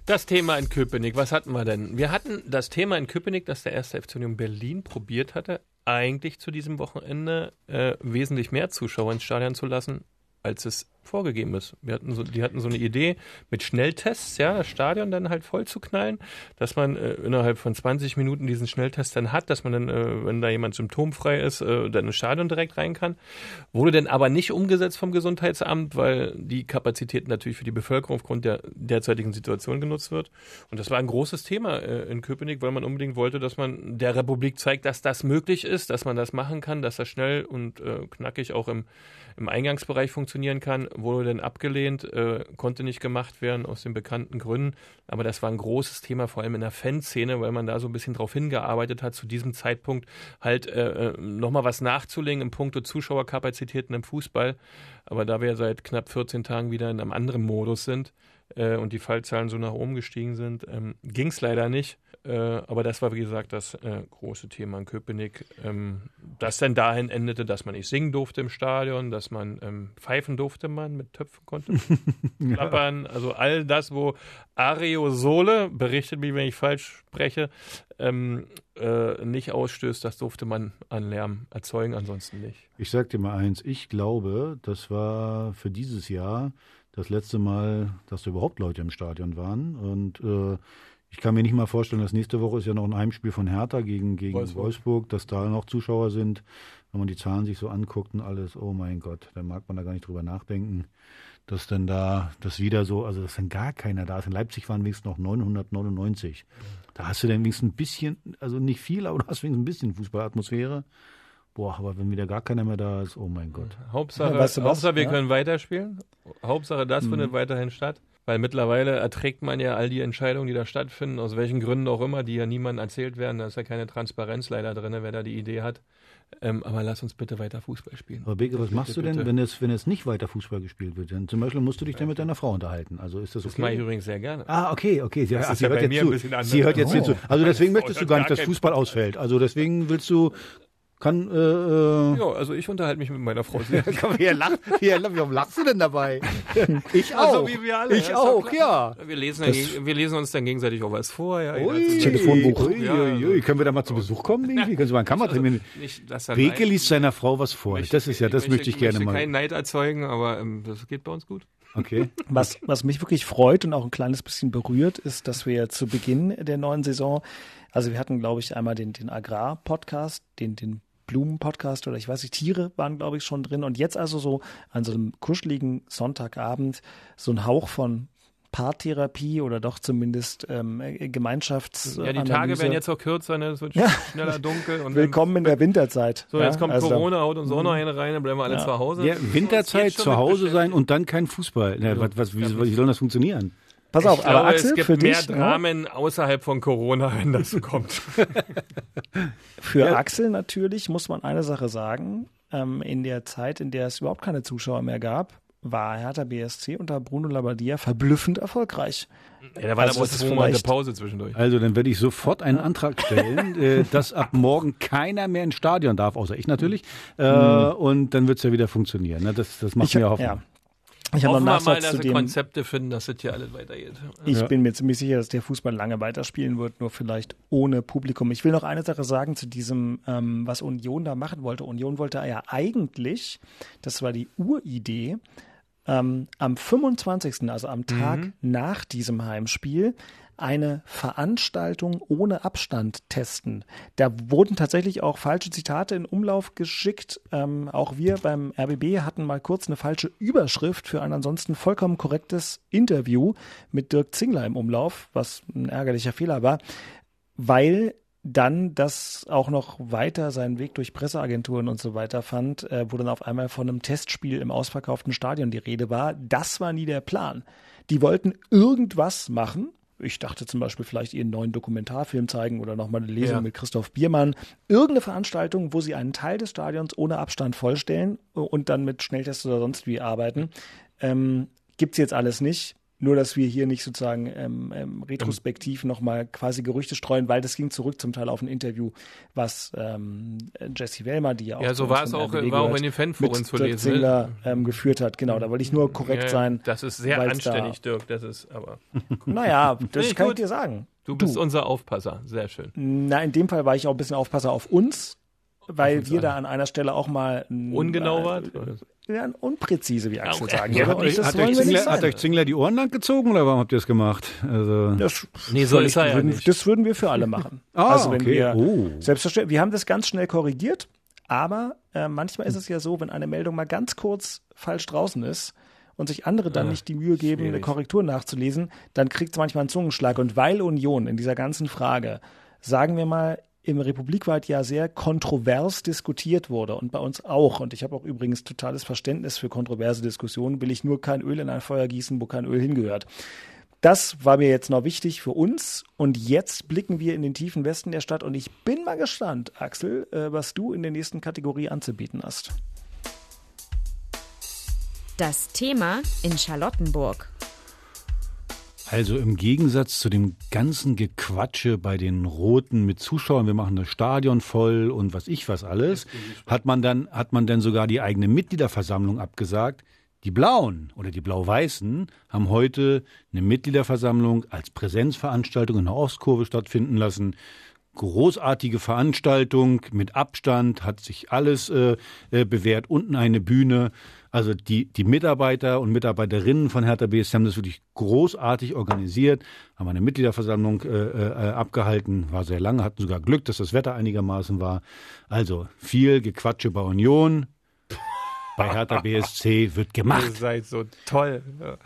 Das Thema in Köpenick, was hatten wir denn? Wir hatten das Thema in Köpenick, das der erste FC Union Berlin probiert hatte, eigentlich zu diesem Wochenende äh, wesentlich mehr Zuschauer ins Stadion zu lassen, als es vorgegeben ist. Wir hatten so, die hatten so eine Idee mit Schnelltests, ja, das Stadion dann halt voll zu knallen, dass man äh, innerhalb von 20 Minuten diesen Schnelltest dann hat, dass man dann, äh, wenn da jemand symptomfrei ist, äh, dann ins Stadion direkt rein kann. Wurde dann aber nicht umgesetzt vom Gesundheitsamt, weil die Kapazität natürlich für die Bevölkerung aufgrund der derzeitigen Situation genutzt wird. Und das war ein großes Thema äh, in Köpenick, weil man unbedingt wollte, dass man der Republik zeigt, dass das möglich ist, dass man das machen kann, dass das schnell und äh, knackig auch im, im Eingangsbereich funktionieren kann wurde dann abgelehnt, äh, konnte nicht gemacht werden aus den bekannten Gründen. Aber das war ein großes Thema, vor allem in der Fanszene, weil man da so ein bisschen drauf hingearbeitet hat, zu diesem Zeitpunkt halt äh, äh nochmal was nachzulegen im Punkto Zuschauerkapazitäten im Fußball. Aber da wir seit knapp 14 Tagen wieder in einem anderen Modus sind äh, und die Fallzahlen so nach oben gestiegen sind, ähm, ging es leider nicht. Äh, aber das war, wie gesagt, das äh, große Thema in Köpenick, ähm, das dann dahin endete, dass man nicht singen durfte im Stadion, dass man ähm, pfeifen durfte, man mit Töpfen konnte, [LAUGHS] klappern, also all das, wo Areosole, berichtet mich, wenn ich falsch spreche, ähm, äh, nicht ausstößt, das durfte man an Lärm erzeugen, ansonsten nicht. Ich sag dir mal eins, ich glaube, das war für dieses Jahr das letzte Mal, dass da überhaupt Leute im Stadion waren. Und äh, ich kann mir nicht mal vorstellen, dass nächste Woche ist ja noch ein Heimspiel von Hertha gegen, gegen Wolfsburg. Wolfsburg, dass da noch Zuschauer sind. Wenn man die Zahlen sich so anguckt und alles, oh mein Gott, dann mag man da gar nicht drüber nachdenken, dass dann da das wieder so, also dass dann gar keiner da ist. In Leipzig waren wenigstens noch 999. Da hast du dann wenigstens ein bisschen, also nicht viel, aber du hast wenigstens ein bisschen Fußballatmosphäre. Boah, aber wenn wieder gar keiner mehr da ist, oh mein Gott. Hauptsache, ja, weißt du Hauptsache wir ja? können weiterspielen. Hauptsache, das mhm. findet weiterhin statt. Weil mittlerweile erträgt man ja all die Entscheidungen, die da stattfinden, aus welchen Gründen auch immer, die ja niemandem erzählt werden. Da ist ja keine Transparenz leider drin, wer da die Idee hat. Ähm, aber lass uns bitte weiter Fußball spielen. Aber Beke, was bitte, machst du denn, wenn es, wenn es nicht weiter Fußball gespielt wird? Denn zum Beispiel musst du dich dann mit deiner Frau unterhalten. Also ist das okay? Das mache ich übrigens sehr gerne. Ah, okay, okay. Sie, ach, sie hört jetzt zu. Sie hört jetzt oh. zu. Also deswegen möchtest du gar nicht, dass Fußball ausfällt. Also deswegen willst du kann, äh, äh ja, also ich unterhalte mich mit meiner Frau [LAUGHS] sehr. wie lacht, wie warum lachst du denn dabei? [LAUGHS] ich auch. Also wie wir alle. Ich auch, ja. Wir lesen, das, wir lesen uns dann gegenseitig auch was vor. Ja, ui, Telefonbuch. Ui, ja, ui, Können wir da mal zu Besuch kommen? Irgendwie? Können Sie mal ein Kamera also, Beke liest seiner Frau was vor. Ich, das ist ja, das möchte ich, gerne mal. Ich möchte keinen Neid erzeugen, aber ähm, das geht bei uns gut. Okay. [LAUGHS] Was, was mich wirklich freut und auch ein kleines bisschen berührt, ist, dass wir zu Beginn der neuen Saison, also wir hatten, glaube ich, einmal den, den Agrar-Podcast, den, den Blumen-Podcast oder ich weiß nicht, Tiere waren, glaube ich, schon drin. Und jetzt also so an so einem kuscheligen Sonntagabend so ein Hauch von Paartherapie oder doch zumindest ähm, Gemeinschafts. Ja, die Tage werden jetzt auch kürzer, ne? es wird ja. schneller dunkel. Und [LAUGHS] Willkommen in der Winterzeit. So, jetzt kommt also Corona, haut uns auch noch eine rein, dann bleiben wir alle ja. zu Hause. Ja, Winterzeit, zu Hause sein und dann kein Fußball. Ja, was, was, wie, wie soll das funktionieren? Pass auf, ich aber glaube, Axel, es gibt für mehr dich, ne? Dramen außerhalb von Corona, wenn das kommt. [LAUGHS] Für Axel natürlich muss man eine Sache sagen. Ähm, in der Zeit, in der es überhaupt keine Zuschauer mehr gab, war Hertha BSC unter Bruno Labbadia verblüffend erfolgreich. Ja, da war Also aber zwei Monate vielleicht- Pause zwischendurch. Also, dann werde ich sofort einen Antrag stellen, [LAUGHS] äh, dass ab morgen keiner mehr ins Stadion darf, außer ich natürlich. Äh, Und dann wird es ja wieder funktionieren. Ne? Das, das macht Ich, mir Hoffnung. ja. Ich habe noch mal, Nachsatz dass zu dem. Konzepte finden, dass das hier alles weitergeht. Ich Ja. bin mir ziemlich sicher, dass der Fußball lange weiterspielen wird, nur vielleicht ohne Publikum. Ich will noch eine Sache sagen zu diesem, ähm, was Union da machen wollte. Union wollte ja eigentlich, das war die Uridee, ähm, am 25., also am Tag nach diesem Heimspiel, eine Veranstaltung ohne Abstand testen. Da wurden tatsächlich auch falsche Zitate in Umlauf geschickt. Ähm, auch wir beim RBB hatten mal kurz eine falsche Überschrift für ein ansonsten vollkommen korrektes Interview mit Dirk Zingler im Umlauf, was ein ärgerlicher Fehler war, weil dann das auch noch weiter seinen Weg durch Presseagenturen und so weiter fand, äh, wo dann auf einmal von einem Testspiel im ausverkauften Stadion die Rede war. Das war nie der Plan. Die wollten irgendwas machen. Ich dachte zum Beispiel vielleicht ihren neuen Dokumentarfilm zeigen oder nochmal eine Lesung Ja. mit Christoph Biermann. Irgendeine Veranstaltung, wo sie einen Teil des Stadions ohne Abstand vollstellen und dann mit Schnelltests oder sonst wie arbeiten. Ähm, gibt's jetzt alles nicht. Nur, dass wir hier nicht sozusagen ähm, ähm, retrospektiv nochmal quasi Gerüchte streuen, weil das ging zurück zum Teil auf ein Interview, was ähm, Jessie Wellmer, die ja auch Ja, so war es auch, war auch in den Fanforen zu lesen, ne? Zingler, ähm, geführt hat. Genau, da wollte ich nur korrekt Ja, sein. Das ist sehr weil's da- anständig, Dirk. Das ist aber. [LAUGHS] Naja, das Nee, kann gut. ich dir sagen. Du bist unser Aufpasser. Sehr schön. Na, in dem Fall war ich auch ein bisschen Aufpasser auf uns, weil wir da an einer Stelle auch mal Ungenau äh, wart? Ja, unpräzise, wie Axel okay. sagen Ja, würde. hat, Und euch, hat, euch Zingler, hat euch Zingler die Ohren lang gezogen oder warum habt ihr das gemacht? Also, Das, Nee, so ist er ja würden, nicht. das würden wir für alle machen. [LAUGHS] Ah, also wenn okay. wir Oh. selbstverständlich, wir haben das ganz schnell korrigiert, aber äh, manchmal ist es ja so, wenn eine Meldung mal ganz kurz falsch draußen ist und sich andere dann Ah, nicht die Mühe geben, eine schwierig. Korrektur nachzulesen, dann kriegt es manchmal einen Zungenschlag. Und weil Union in dieser ganzen Frage, sagen wir mal, im Republikweit ja sehr kontrovers diskutiert wurde und bei uns auch. Und ich habe auch übrigens totales Verständnis für kontroverse Diskussionen, will ich nur kein Öl in ein Feuer gießen, wo kein Öl hingehört. Das war mir jetzt noch wichtig für uns. Und jetzt blicken wir in den tiefen Westen der Stadt. Und ich bin mal gespannt, Axel, äh, was du in der nächsten Kategorie anzubieten hast. Das Thema in Charlottenburg. Also im Gegensatz zu dem ganzen Gequatsche bei den Roten mit Zuschauern, wir machen das Stadion voll und was ich was alles, hat man dann, hat man dann sogar die eigene Mitgliederversammlung abgesagt. Die Blauen oder die Blau-Weißen haben heute eine Mitgliederversammlung als Präsenzveranstaltung in der Ostkurve stattfinden lassen. Großartige Veranstaltung mit Abstand, hat sich alles äh, äh, bewährt. Unten eine Bühne. Also die, die Mitarbeiter und Mitarbeiterinnen von Hertha BSC haben das wirklich großartig organisiert, haben eine Mitgliederversammlung äh, äh, abgehalten, war sehr lange, hatten sogar Glück, dass das Wetter einigermaßen war. Also viel Gequatsche bei Union, bei Hertha BSC wird Ihr gemacht. seid so toll.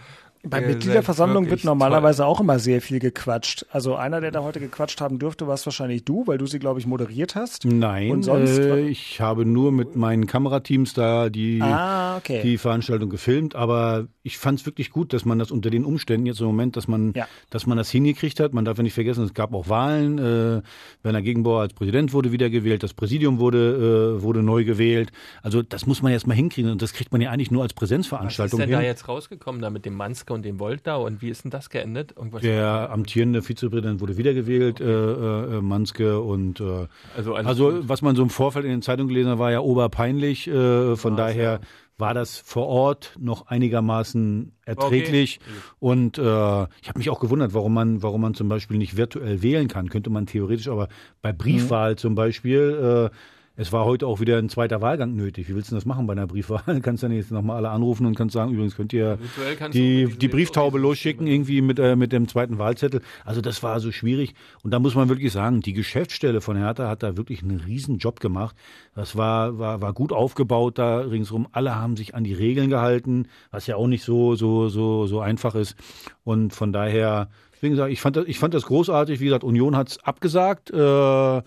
Bei seid Mitgliederversammlung wird normalerweise auch immer sehr viel gequatscht. Also einer, der da heute gequatscht haben dürfte, warst wahrscheinlich du, weil du sie, glaube ich, moderiert hast. Nein, Und sonst? äh, ich habe nur mit meinen Kamerateams da die, Ah, okay. die Veranstaltung gefilmt, aber ich fand es wirklich gut, dass man das unter den Umständen jetzt im Moment, dass man, Ja. dass man das hingekriegt hat. Man darf ja nicht vergessen, es gab auch Wahlen. Äh, Werner Gegenbauer als Präsident wurde wiedergewählt, das Präsidium wurde, äh, wurde neu gewählt. Also das muss man jetzt mal hinkriegen und das kriegt man ja eigentlich nur als Was ist Präsenzveranstaltung denn hin. da jetzt rausgekommen, da mit dem Manske und dem Volt da? Und wie ist denn das geendet? Irgendwas Der amtierende Vizepräsident wurde wiedergewählt, äh, äh, Manske und äh, Also also was man so im Vorfeld in den Zeitungen gelesen hat, war ja oberpeinlich. Äh, von daher war das vor Ort noch einigermaßen erträglich. Und äh, ich habe mich auch gewundert, warum man, warum man zum Beispiel nicht virtuell wählen kann. Könnte man theoretisch, aber bei Briefwahl zum Beispiel. Äh, es war heute auch wieder ein zweiter Wahlgang nötig. Wie willst du das machen bei einer Briefwahl? Du [LAUGHS] kannst ja nicht nochmal alle anrufen und kannst sagen, übrigens könnt ihr du die, die Brieftaube losschicken, irgendwie mit, äh, mit dem zweiten Wahlzettel. Also das war so schwierig. Und da muss man wirklich sagen, die Geschäftsstelle von Hertha hat da wirklich einen riesen Job gemacht. Das war, war, war gut aufgebaut da ringsrum. Alle haben sich an die Regeln gehalten, was ja auch nicht so, so, so, so einfach ist. Und von daher, deswegen gesagt, ich fand das, ich fand das großartig. Wie gesagt, Union hat's abgesagt. Äh,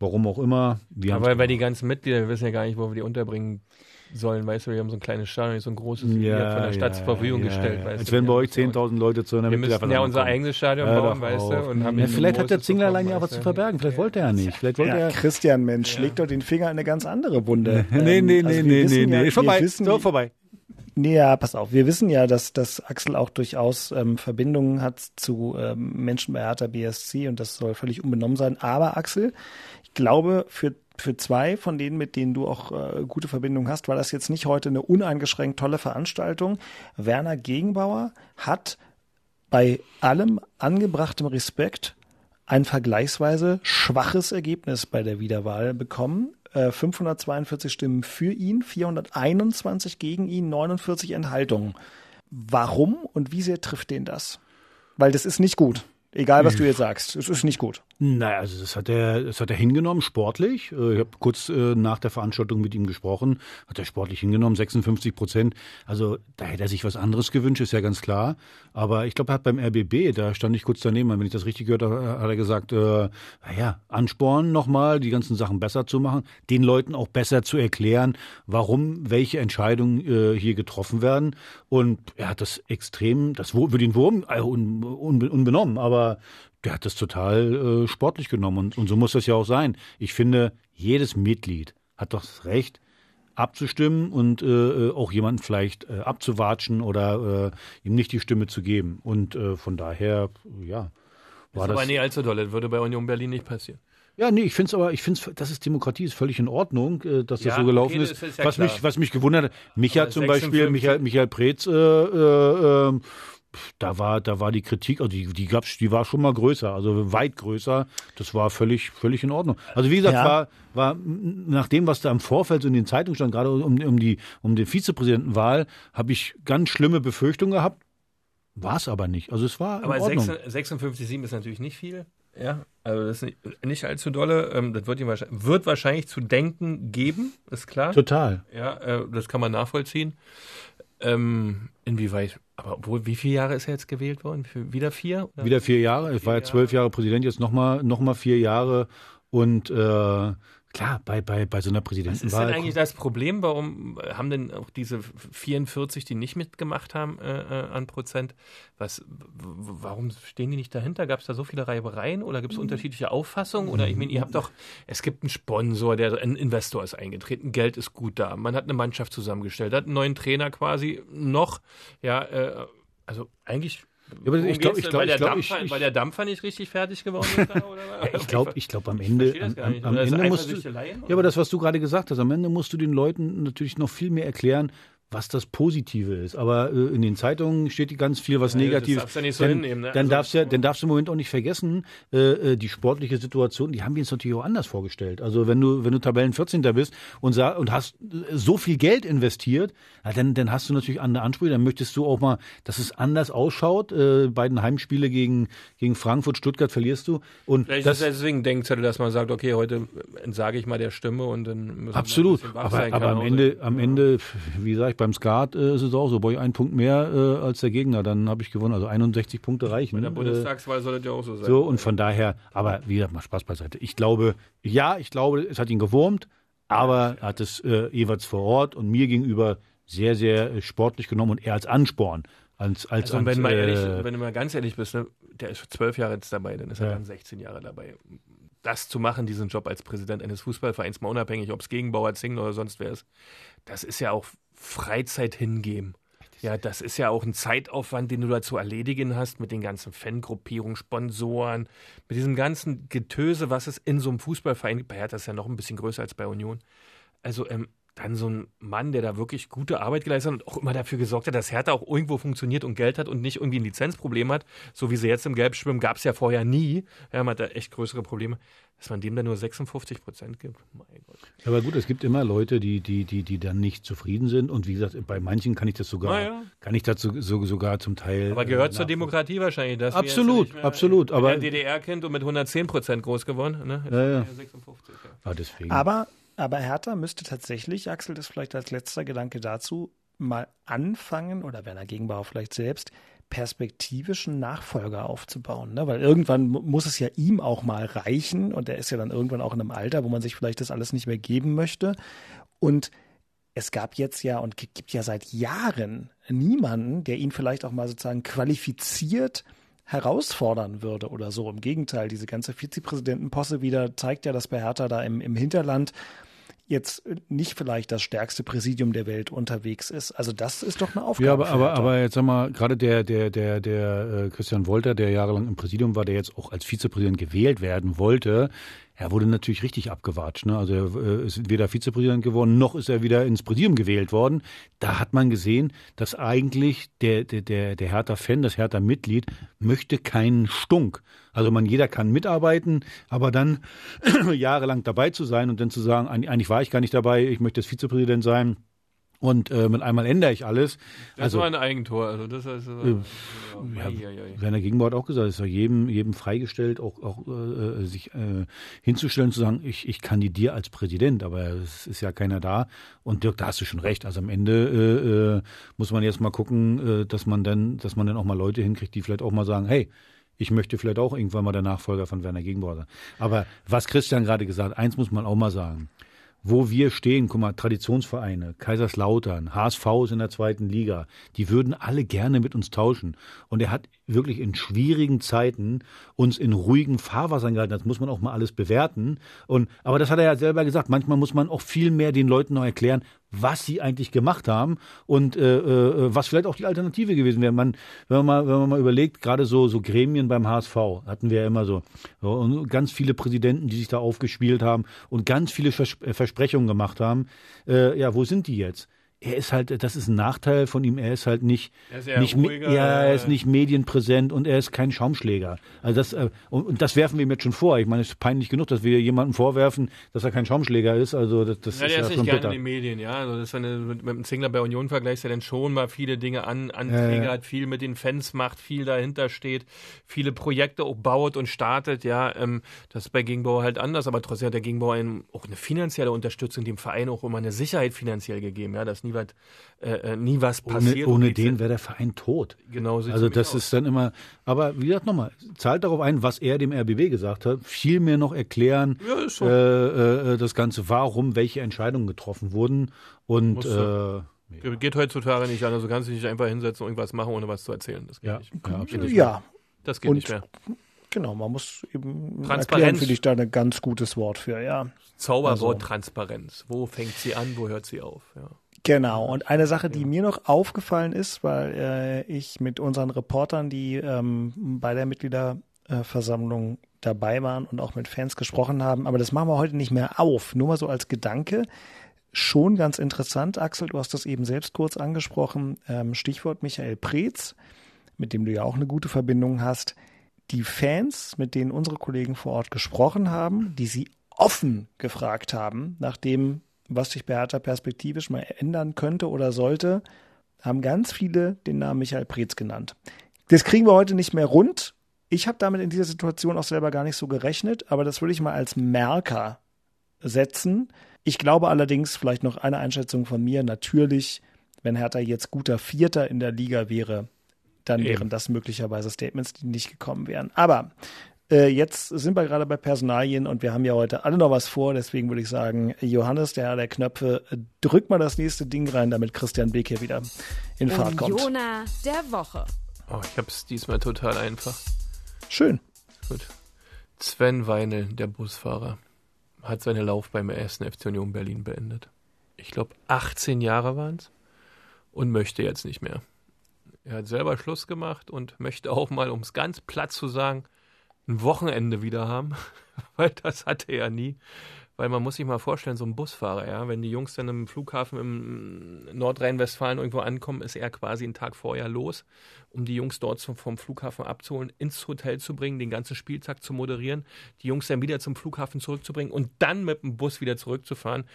warum auch immer. Wir Ja, haben's weil, weil die ganzen Mitglieder, wir wissen ja gar nicht, wo wir die unterbringen sollen, weißt du, wir haben so ein kleines Stadion, so ein großes ja, von der Stadt ja, zur Verfügung ja, gestellt. Weißt Als wenn bei euch 10.000 Leute zu einer Wir müssen ja unser eigenes Stadion bauen, weißt du. Und haben ja, vielleicht hat der Zinglerlein ja was zu verbergen, vielleicht wollte er nicht. Vielleicht wollte er Christian, Mensch, schlägt doch den Finger in eine ganz andere Wunde. [LAUGHS] nee, nee, also nee, nee, nee, nee, vorbei, so, vorbei. Nee, ja, pass auf. Wir wissen ja, dass, dass Axel auch durchaus ähm, Verbindungen hat zu ähm, Menschen bei Hertha BSC und das soll völlig unbenommen sein. Aber Axel, glaube, für für zwei von denen, mit denen du auch äh, gute Verbindungen hast, war das jetzt nicht heute eine uneingeschränkt tolle Veranstaltung. Werner Gegenbauer hat bei allem angebrachtem Respekt ein vergleichsweise schwaches Ergebnis bei der Wiederwahl bekommen. 542 äh, Stimmen für ihn, 421 gegen ihn, 49 Enthaltungen. Warum und wie sehr trifft den das? Weil das ist nicht gut. Egal, was du jetzt sagst. Es ist nicht gut. Naja, also das hat er, das hat er hingenommen, sportlich. Äh, ich habe kurz äh, nach der Veranstaltung mit ihm gesprochen. Hat er sportlich hingenommen, 56 Prozent. Also da hätte er sich was anderes gewünscht, ist ja ganz klar. Aber ich glaube, er hat beim RBB, da stand ich kurz daneben, wenn ich das richtig gehört habe, hat er gesagt, äh, naja, anspornen nochmal, die ganzen Sachen besser zu machen, den Leuten auch besser zu erklären, warum welche Entscheidungen äh, hier getroffen werden. Und er hat das extrem, das würde ihn Wurm äh, un, un, unbenommen, aber der hat das total äh, sportlich genommen und, und so muss das ja auch sein. Ich finde, jedes Mitglied hat doch das Recht, abzustimmen und äh, äh auch jemanden vielleicht äh, abzuwatschen oder äh, ihm nicht die Stimme zu geben. Und äh, von daher, ja. War ist das aber nicht allzu doll. Das würde bei Union Berlin nicht passieren. Ja, nee, ich finde es aber, ich finde das ist Demokratie, ist völlig in Ordnung, äh, dass das ja, so gelaufen okay, ist. ist ja was, mich, was mich gewundert hat, Micha zum Beispiel, Michael, Michael Preetz, äh, äh, ähm, da war, da war die Kritik, also die, die gab's, die war schon mal größer, also weit größer. Das war völlig, völlig in Ordnung. Also wie gesagt, ja. war, war nach dem, was da im Vorfeld so in den Zeitungen stand, gerade um, um die, um die Vizepräsidentenwahl, habe ich ganz schlimme Befürchtungen gehabt. War es aber nicht. Also es war. Aber 56,7 ist natürlich nicht viel. Ja, also das ist nicht, nicht allzu dolle. Ähm, das wird, wahrscheinlich, wird wahrscheinlich zu denken geben, ist klar. Total. Ja, äh, das kann man nachvollziehen. Ähm, inwieweit, aber obwohl, wie viele Jahre ist er jetzt gewählt worden? Wieder vier? Oder? Wieder vier Jahre. Ich war ja zwölf Jahre Präsident, jetzt nochmal noch mal vier Jahre. Und äh, Klar, bei, bei, bei so einer Präsidentenwahl. Was ist denn eigentlich das Problem? Warum haben denn auch diese 44, die nicht mitgemacht haben äh, äh, an Prozent, was, warum stehen die nicht dahinter? Gab es da so viele Reibereien oder gibt es mhm. unterschiedliche Auffassungen? Oder ich meine, ihr habt doch, es gibt einen Sponsor, der ein Investor ist eingetreten, Geld ist gut da, man hat eine Mannschaft zusammengestellt, hat einen neuen Trainer quasi noch, ja, äh, also eigentlich ja, ich glaube, ich glaube, weil, glaub, weil der Dampfer nicht richtig fertig geworden ist. Da, [LAUGHS] ich glaube, ich glaube, am Ende, am, am, am Ende musst du, ja, aber das, was du gerade gesagt hast, am Ende musst du den Leuten natürlich noch viel mehr erklären, was das Positive ist. Aber äh, in den Zeitungen steht ganz viel was ja, Negatives. Das darfst du nicht so dann, hinnehmen. Ne? Dann, also, darfst ja, dann darfst du im Moment auch nicht vergessen, äh, äh, die sportliche Situation, die haben wir uns natürlich auch anders vorgestellt. Also wenn du, wenn du Tabellen 14. bist und, und hast so viel Geld investiert, ja, dann, dann hast du natürlich andere Ansprüche. Dann möchtest du auch mal, dass es anders ausschaut. Äh, beiden Heimspiele gegen, gegen Frankfurt, Stuttgart verlierst du. Und Vielleicht das, ist deswegen Denkzettel, dass man sagt, okay, heute entsage ich mal der Stimme und dann müssen Absolut. wir aber, aber am Ende, am Ende, wie gesagt, beim Skat äh, ist es auch so, bei ein Punkt mehr äh, als der Gegner, dann habe ich gewonnen. Also 61 Punkte reichen. Bei der Bundestagswahl soll das ja auch so sein. So, und von daher, aber wie gesagt, mal Spaß beiseite. Ich glaube, ja, ich glaube, es hat ihn gewurmt, aber er hat es äh, jeweils vor Ort und mir gegenüber sehr, sehr äh, sportlich genommen und er als Ansporn. Als, als, also, wenn, als, ehrlich, wenn du mal ganz ehrlich bist, ne, der ist zwölf Jahre jetzt dabei, dann ist er dann 16 Jahre dabei das zu machen, diesen Job als Präsident eines Fußballvereins, mal unabhängig, ob es Gegenbauer, Zingler oder sonst wer ist, das ist ja auch Freizeit hingeben. Ja, das ist ja auch ein Zeitaufwand, den du da zu erledigen hast mit den ganzen Fangruppierungen, Sponsoren, mit diesem ganzen Getöse, was es in so einem Fußballverein gibt. Bei Hertha ist ja noch ein bisschen größer als bei Union. Also ähm, dann so ein Mann, der da wirklich gute Arbeit geleistet hat und auch immer dafür gesorgt hat, dass Hertha auch irgendwo funktioniert und Geld hat und nicht irgendwie ein Lizenzproblem hat, so wie sie jetzt im Gelbschwimmen gab es ja vorher nie. Ja, man hat da echt größere Probleme, dass man dem dann nur 56 Prozent gibt. Mein Gott. Aber gut, es gibt immer Leute, die, die, die, die dann nicht zufrieden sind und wie gesagt, bei manchen kann ich das sogar, ja. kann ich dazu so, sogar zum Teil. Aber gehört äh, zur Demokratie wahrscheinlich, dass absolut, ja absolut. Aber ein DDR-Kind und mit 110 Prozent groß geworden, ne? ja, ja. 56, ja. Ah, deswegen. Aber aber Hertha müsste tatsächlich, Axel, das vielleicht als letzter Gedanke dazu, mal anfangen, oder Werner Gegenbauer vielleicht selbst, perspektivischen Nachfolger aufzubauen. Ne? Weil irgendwann muss es ja ihm auch mal reichen und er ist ja dann irgendwann auch in einem Alter, wo man sich vielleicht das alles nicht mehr geben möchte. Und es gab jetzt ja und gibt ja seit Jahren niemanden, der ihn vielleicht auch mal sozusagen qualifiziert herausfordern würde oder so. Im Gegenteil, diese ganze Vizepräsidentenposse wieder zeigt ja, dass bei Hertha da im, im Hinterland jetzt nicht vielleicht das stärkste Präsidium der Welt unterwegs ist. Also das ist doch eine Aufgabe. Ja, aber, aber, aber jetzt sag mal, gerade der, der, der, der äh, Christian Wolter, der jahrelang im Präsidium war, der jetzt auch als Vizepräsident gewählt werden wollte, er wurde natürlich richtig abgewatscht. Ne? Also er äh, ist weder Vizepräsident geworden, noch ist er wieder ins Präsidium gewählt worden. Da hat man gesehen, dass eigentlich der, der, der, der Hertha-Fan, das Hertha-Mitglied, möchte keinen Stunk. Also man, jeder kann mitarbeiten, aber dann [CLEARS THROAT] jahrelang dabei zu sein und dann zu sagen, eigentlich war ich gar nicht dabei, ich möchte jetzt Vizepräsident sein, und äh, mit einmal ändere ich alles. Das also, war ein Eigentor. Also das heißt, äh, ja, ja, Werner Gegenwart auch gesagt, es ist ja jedem, jedem freigestellt, auch, auch äh, sich äh, hinzustellen, zu sagen, ich, ich kandidiere als Präsident, aber es ist ja keiner da. Und Dirk, da hast du schon recht. Also am Ende äh, äh, muss man jetzt mal gucken, äh, dass man dann, dass man dann auch mal Leute hinkriegt, die vielleicht auch mal sagen, hey, ich möchte vielleicht auch irgendwann mal der Nachfolger von Werner Gegenwart sein. Aber was Christian gerade gesagt, hat, eins muss man auch mal sagen wo wir stehen, guck mal, Traditionsvereine, Kaiserslautern, HSV ist in der zweiten Liga, die würden alle gerne mit uns tauschen. Und er hat wirklich in schwierigen Zeiten uns in ruhigen Fahrwassern gehalten. Das muss man auch mal alles bewerten. Und, aber das hat er ja selber gesagt. Manchmal muss man auch viel mehr den Leuten noch erklären, was sie eigentlich gemacht haben und äh, äh, was vielleicht auch die Alternative gewesen wäre. Man, wenn man mal, wenn man mal überlegt, gerade so, so Gremien beim HSV hatten wir ja immer so, und ganz viele Präsidenten, die sich da aufgespielt haben und ganz viele Vers Versprechungen gemacht haben. Äh, ja, wo sind die jetzt? Er ist halt, das ist ein Nachteil von ihm, er ist halt nicht, er nicht ruhiger, ja, er ist nicht medienpräsent und er ist kein Schaumschläger. Also das, äh, und, und, das werfen wir ihm jetzt schon vor. Ich meine, es ist peinlich genug, dass wir jemandem vorwerfen, dass er kein Schaumschläger ist. Also das, das ja, ist der ja ist nicht gerne in den Medien, ja. Also das, wenn du mit, mit dem Zingler bei Union vergleichst, der dann schon mal viele Dinge an, Anträge ja, hat, viel mit den Fans macht, viel dahinter steht, viele Projekte auch baut und startet, ja. Ähm, das ist bei Gegenbauer halt anders, aber trotzdem hat der Gegenbauer auch eine finanzielle Unterstützung dem Verein auch immer eine Sicherheit finanziell gegeben, ja, dass nie was äh, äh, nie was passiert. Ohne, ohne den wäre der Verein tot. Genau so Also das ist dann immer, aber wie gesagt nochmal, zahlt darauf ein, was er dem RBB gesagt hat, viel mehr noch erklären, ja, äh, äh, das Ganze, warum welche Entscheidungen getroffen wurden und äh, Geht heutzutage nicht an, also kannst du dich nicht einfach hinsetzen und irgendwas machen, ohne was zu erzählen. Das geht ja, nicht. Ja, absolut. ja. Das geht und, nicht mehr. Genau, man muss eben Transparenz finde ich da ein ganz gutes Wort für, ja. Zauberwort also. Transparenz. Wo fängt sie an, wo hört sie auf? Ja. Genau. Und eine Sache, die mir noch aufgefallen ist, weil äh, ich mit unseren Reportern, die ähm, bei der Mitgliederversammlung dabei waren und auch mit Fans gesprochen haben, aber das machen wir heute nicht mehr auf. Nur mal so als Gedanke. Schon ganz interessant, Axel, du hast das eben selbst kurz angesprochen. Ähm, Stichwort Michael Preetz, mit dem du ja auch eine gute Verbindung hast. Die Fans, mit denen unsere Kollegen vor Ort gesprochen haben, die sie offen gefragt haben, nachdem was sich bei Hertha perspektivisch mal ändern könnte oder sollte, haben ganz viele den Namen Michael Preetz genannt. Das kriegen wir heute nicht mehr rund. Ich habe damit in dieser Situation auch selber gar nicht so gerechnet, aber das würde ich mal als Merker setzen. Ich glaube allerdings, vielleicht noch eine Einschätzung von mir, natürlich, wenn Hertha jetzt guter Vierter in der Liga wäre, dann Eben. wären das möglicherweise Statements, die nicht gekommen wären. Aber äh, jetzt sind wir gerade bei Personalien und wir haben ja heute alle noch was vor. Deswegen würde ich sagen, Johannes, der Herr der Knöpfe, drück mal das nächste Ding rein, damit Christian Beek hier wieder in Fahrt kommt. Jona der Woche. Oh, ich habe es diesmal total einfach. Schön. Gut. Sven Weinel, der Busfahrer, hat seine Laufbahn beim ersten FC Union Berlin beendet. Ich glaube, 18 Jahre waren es und möchte jetzt nicht mehr. Er hat selber Schluss gemacht und möchte auch mal, um es ganz platt zu sagen, ein Wochenende wieder haben, [LAUGHS] weil das hatte er nie. Weil man muss sich mal vorstellen, so ein Busfahrer, ja, wenn die Jungs dann im Flughafen im Nordrhein-Westfalen irgendwo ankommen, ist er quasi einen Tag vorher los, um die Jungs dort vom Flughafen abzuholen, ins Hotel zu bringen, den ganzen Spieltag zu moderieren, die Jungs dann wieder zum Flughafen zurückzubringen und dann mit dem Bus wieder zurückzufahren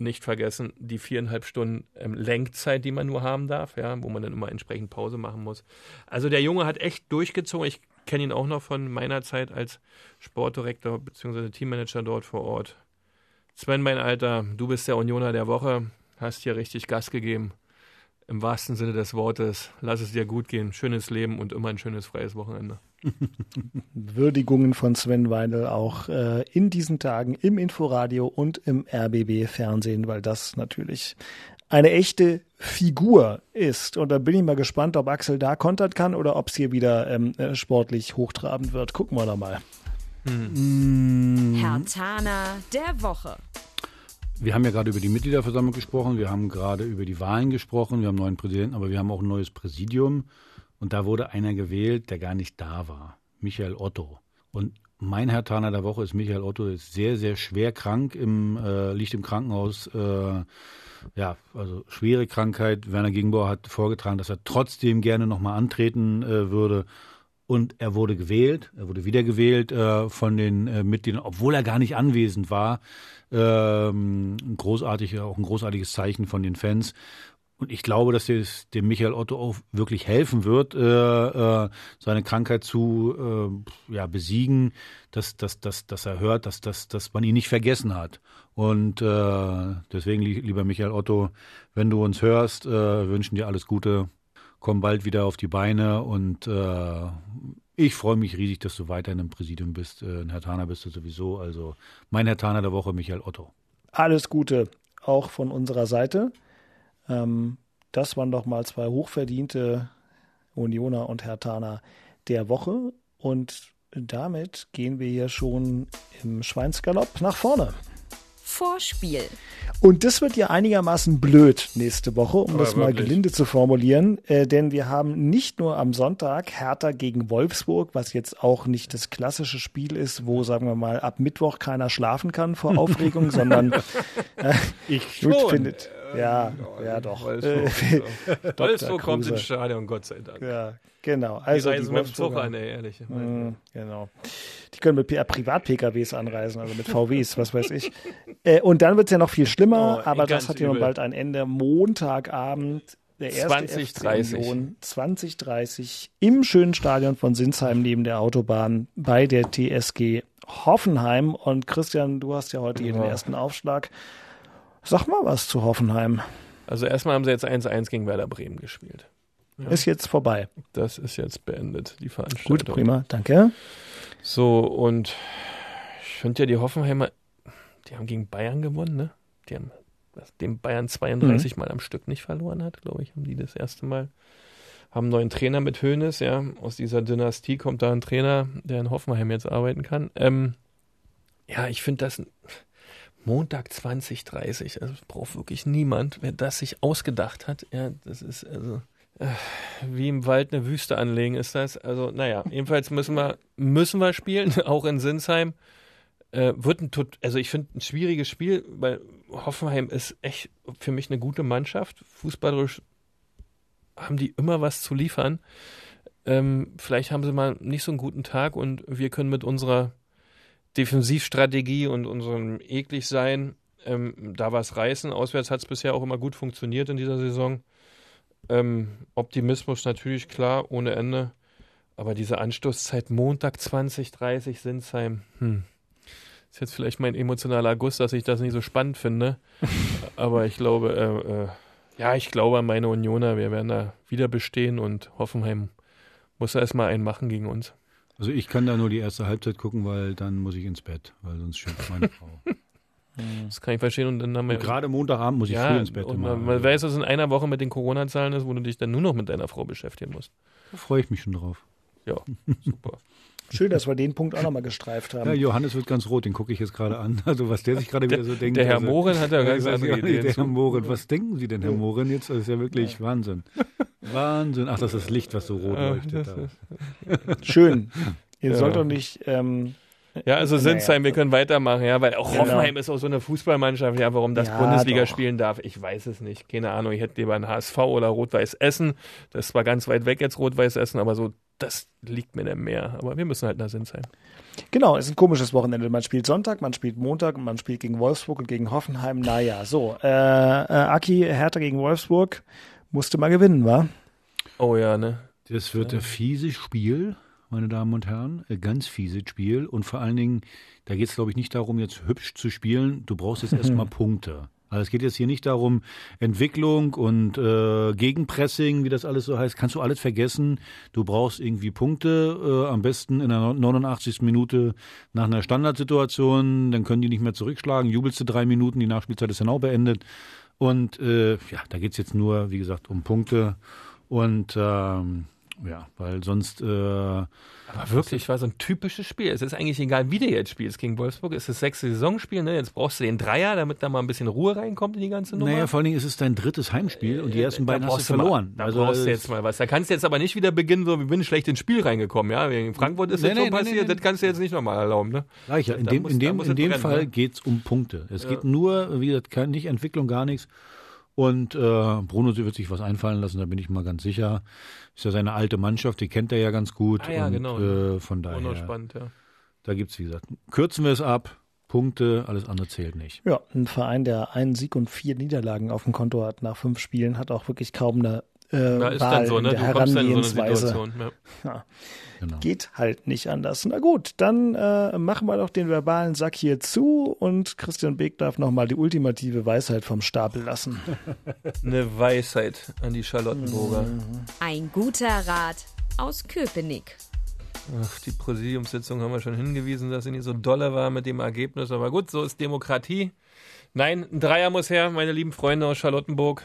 nicht vergessen, die viereinhalb Stunden ähm, Lenkzeit, die man nur haben darf, ja, wo man dann immer entsprechend Pause machen muss. Also der Junge hat echt durchgezogen. Ich kenne ihn auch noch von meiner Zeit als Sportdirektor bzw. Teammanager dort vor Ort. Sven, mein Alter, du bist der Unioner der Woche, hast hier richtig Gas gegeben. Im wahrsten Sinne des Wortes. Lass es dir gut gehen. Schönes Leben und immer ein schönes freies Wochenende. [LAUGHS] Würdigungen von Sven Weindl auch äh, in diesen Tagen im Inforadio und im RBB-Fernsehen, weil das natürlich eine echte Figur ist. Und da bin ich mal gespannt, ob Axel da kontern kann oder ob es hier wieder ähm, äh, sportlich hochtrabend wird. Gucken wir doch mal. Hm. Herr Tana der Woche. Wir haben ja gerade über die Mitgliederversammlung gesprochen, wir haben gerade über die Wahlen gesprochen, wir haben einen neuen Präsidenten, aber wir haben auch ein neues Präsidium. Und da wurde einer gewählt, der gar nicht da war. Michael Otto. Und mein Herr Taner der Woche ist Michael Otto, ist sehr, sehr schwer krank, im, äh, liegt im Krankenhaus. Äh, ja, also schwere Krankheit. Werner Gegenbauer hat vorgetragen, dass er trotzdem gerne nochmal antreten äh, würde. Und er wurde gewählt, er wurde wiedergewählt äh, von den äh, Mitgliedern, obwohl er gar nicht anwesend war. Ähm, großartig, auch ein großartiges Zeichen von den Fans. Und ich glaube, dass es dem Michael Otto auch wirklich helfen wird, äh, äh, seine Krankheit zu äh, ja, besiegen, dass, dass, dass, dass er hört, dass, dass, dass man ihn nicht vergessen hat. Und äh, deswegen, lieber Michael Otto, wenn du uns hörst, äh, wünschen dir alles Gute. Komm bald wieder auf die Beine und äh, ich freue mich riesig, dass du weiterhin im Präsidium bist. Äh, Herr Taner bist du sowieso. Also mein Herr Taner der Woche, Michael Otto. Alles Gute auch von unserer Seite. Ähm, das waren doch mal zwei hochverdiente Unioner und Hertaner der Woche. Und damit gehen wir hier schon im Schweinsgalopp nach vorne. Vorspiel. Und das wird ja einigermaßen blöd nächste Woche, um Aber das mal gelinde zu formulieren. Äh, denn wir haben nicht nur am Sonntag Hertha gegen Wolfsburg, was jetzt auch nicht das klassische Spiel ist, wo, sagen wir mal, ab Mittwoch keiner schlafen kann vor [LAUGHS] Aufregung, sondern äh, ich schon. gut Ja, ja, ja doch. Wolfsburg, äh, Wolfsburg kommt ins Stadion, Gott sei Dank. Ja, genau. Also die reisen die mit dem Zug an, ey, ehrlich. Mm, genau. Die können mit Privat-PKWs anreisen, also mit VWs, was weiß ich. Äh, und dann wird es ja noch viel schlimmer, oh, aber das hat ja nun bald ein Ende. Montagabend der erste 2030. Union 2030 im schönen Stadion von Sinsheim neben der Autobahn bei der TSG Hoffenheim. Und Christian, du hast ja heute ja. den ersten Aufschlag. Sag mal was zu Hoffenheim. Also erstmal haben sie jetzt 1-1 gegen Werder Bremen gespielt. Ja. Ist jetzt vorbei. Das ist jetzt beendet, die Veranstaltung. Gut, prima, danke. So, und ich finde ja die Hoffenheimer, die haben gegen Bayern gewonnen, ne? Die haben, dem Bayern 32 mhm. Mal am Stück nicht verloren hat, glaube ich, haben die das erste Mal. Haben einen neuen Trainer mit Hönes, ja. Aus dieser Dynastie kommt da ein Trainer, der in Hoffenheim jetzt arbeiten kann. Ähm, ja, ich finde das Montag 2030. Also braucht wirklich niemand, wer das sich ausgedacht hat. Ja, das ist also äh, wie im Wald eine Wüste anlegen ist das. Also naja, jedenfalls müssen wir müssen wir spielen, [LAUGHS] auch in Sinsheim. Äh, wird ein also ich finde ein schwieriges Spiel, weil Hoffenheim ist echt für mich eine gute Mannschaft. Fußballerisch haben die immer was zu liefern. Ähm, vielleicht haben sie mal nicht so einen guten Tag und wir können mit unserer Defensivstrategie und unserem Ekligsein ähm, da was reißen. Auswärts hat es bisher auch immer gut funktioniert in dieser Saison. Ähm, Optimismus natürlich klar, ohne Ende. Aber diese Anstoßzeit Montag 2030 Sinsheim, hm. Ist jetzt vielleicht mein emotionaler Guss, dass ich das nicht so spannend finde. [LAUGHS] Aber ich glaube, äh, äh, ja, ich glaube an meine Unioner. Wir werden da wieder bestehen und Hoffenheim muss da erstmal einen machen gegen uns. Also ich kann da nur die erste Halbzeit gucken, weil dann muss ich ins Bett, weil sonst schimpft meine [LAUGHS] Frau. Das kann ich verstehen. Und dann haben wir. gerade Montagabend muss ich ja, früh ins Bett. Und man, man weiß, dass in einer Woche mit den Corona-Zahlen ist, wo du dich dann nur noch mit deiner Frau beschäftigen musst. Da freue ich mich schon drauf. Ja, [LAUGHS] super. Schön, dass wir den Punkt auch nochmal gestreift haben. Ja, Johannes wird ganz rot, den gucke ich jetzt gerade an. [LAUGHS] Also was der sich gerade wieder so denkt. Der Herr also, Mohren hat ja ganz andere Ideen. Der Herr Mohren, was denken Sie denn, Herr Mohren? Jetzt das ist ja wirklich ja. Wahnsinn. Wahnsinn. Ach, das ist das Licht, was so rot leuchtet. [LAUGHS] Schön. Ihr ja. sollt doch nicht. Ähm, ja, also Sinsheim, wir können weitermachen, ja, weil auch genau. Hoffenheim ist auch so eine Fußballmannschaft, ja, warum das ja, Bundesliga doch. spielen darf, ich weiß es nicht. Keine Ahnung, ich hätte lieber ein HSV oder Rot-Weiß Essen. Das war ganz weit weg jetzt Rot-Weiß Essen, aber so, das liegt mir dann mehr. Aber wir müssen halt nach Sinsheim. Genau, es ist ein komisches Wochenende. Man spielt Sonntag, man spielt Montag und man spielt gegen Wolfsburg und gegen Hoffenheim. Naja, so. Äh, äh, Aki, Hertha gegen Wolfsburg, musste mal gewinnen, wa? Oh ja, ne? Das wird ein fieses Spiel meine Damen und Herren. Ein ganz fieses Spiel. Und vor allen Dingen, da geht es, glaube ich, nicht darum, jetzt hübsch zu spielen. Du brauchst jetzt erstmal Punkte. Also es geht jetzt hier nicht darum, Entwicklung und äh, Gegenpressing, wie das alles so heißt, kannst du alles vergessen. Du brauchst irgendwie Punkte, äh, am besten in der 89. Minute nach einer Standardsituation, dann können die nicht mehr zurückschlagen, jubelst du drei Minuten, die Nachspielzeit ist dann auch beendet. Und äh, ja, da geht's jetzt nur, wie gesagt, um Punkte. Und ähm, ja, weil sonst äh, aber wirklich, war so ein typisches Spiel. Es ist eigentlich egal, wie du jetzt spielst gegen Wolfsburg. Es ist das sechste Saisonspiel, ne? Jetzt brauchst du den Dreier, damit da mal ein bisschen Ruhe reinkommt in die ganze Nummer. Naja, vor allen Dingen ist es dein drittes Heimspiel und die ersten beiden hast du verloren. Mal, da also, brauchst du jetzt mal was. Da kannst du jetzt aber nicht wieder beginnen, so wie bin schlecht ins Spiel reingekommen, ja? Wegen Frankfurt ist nee, das nee, schon nee, passiert, das kannst du jetzt nicht nochmal erlauben, ne? Reicher. In dem, muss, in dem, in dem brennen, Fall ne? geht's um Punkte. Es ja. geht nur, wie gesagt, nicht Entwicklung, gar nichts. Und äh, Bruno wird sich was einfallen lassen, da bin ich mal ganz sicher. Ist ja seine alte Mannschaft, die kennt er ja ganz gut. Ah, ja, und, genau. Äh, von daher. Bruno spannend, ja. Da gibt es, wie gesagt, kürzen wir es ab. Punkte, alles andere zählt nicht. Ja, ein Verein, der einen Sieg und vier Niederlagen auf dem Konto hat nach fünf Spielen, hat auch wirklich kaum eine äh, Na, ist Wahl dann so, ne? Du kommst dann in so eine Situation. Ja. ja. Genau. Geht halt nicht anders. Na gut, dann äh, machen wir doch den verbalen Sack hier zu und Christian Beck darf nochmal die ultimative Weisheit vom Stapel lassen. [LAUGHS] Eine Weisheit an die Charlottenburger. Mhm. Ein guter Rat aus Köpenick. Ach, die Präsidiumssitzung haben wir schon hingewiesen, dass sie nicht so dolle war mit dem Ergebnis. Aber gut, so ist Demokratie. Nein, ein Dreier muss her, meine lieben Freunde aus Charlottenburg.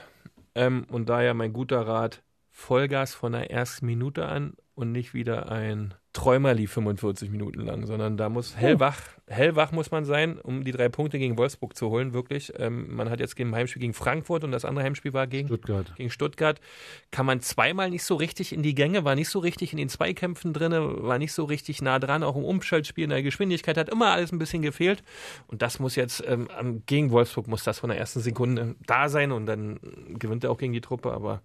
Ähm, und daher mein guter Rat, Vollgas von der ersten Minute an und nicht wieder ein Träumerli 45 Minuten lang, sondern da muss hellwach, hellwach muss man sein, um die drei Punkte gegen Wolfsburg zu holen, wirklich. Ähm, man hat jetzt ein Heimspiel gegen Frankfurt und das andere Heimspiel war gegen Stuttgart. Gegen Stuttgart. Kann man zweimal nicht so richtig in die Gänge, war nicht so richtig in den Zweikämpfen drin, war nicht so richtig nah dran, auch im Umschaltspiel, in der Geschwindigkeit hat immer alles ein bisschen gefehlt. Und das muss jetzt, ähm, gegen Wolfsburg muss das von der ersten Sekunde da sein und dann gewinnt er auch gegen die Truppe, aber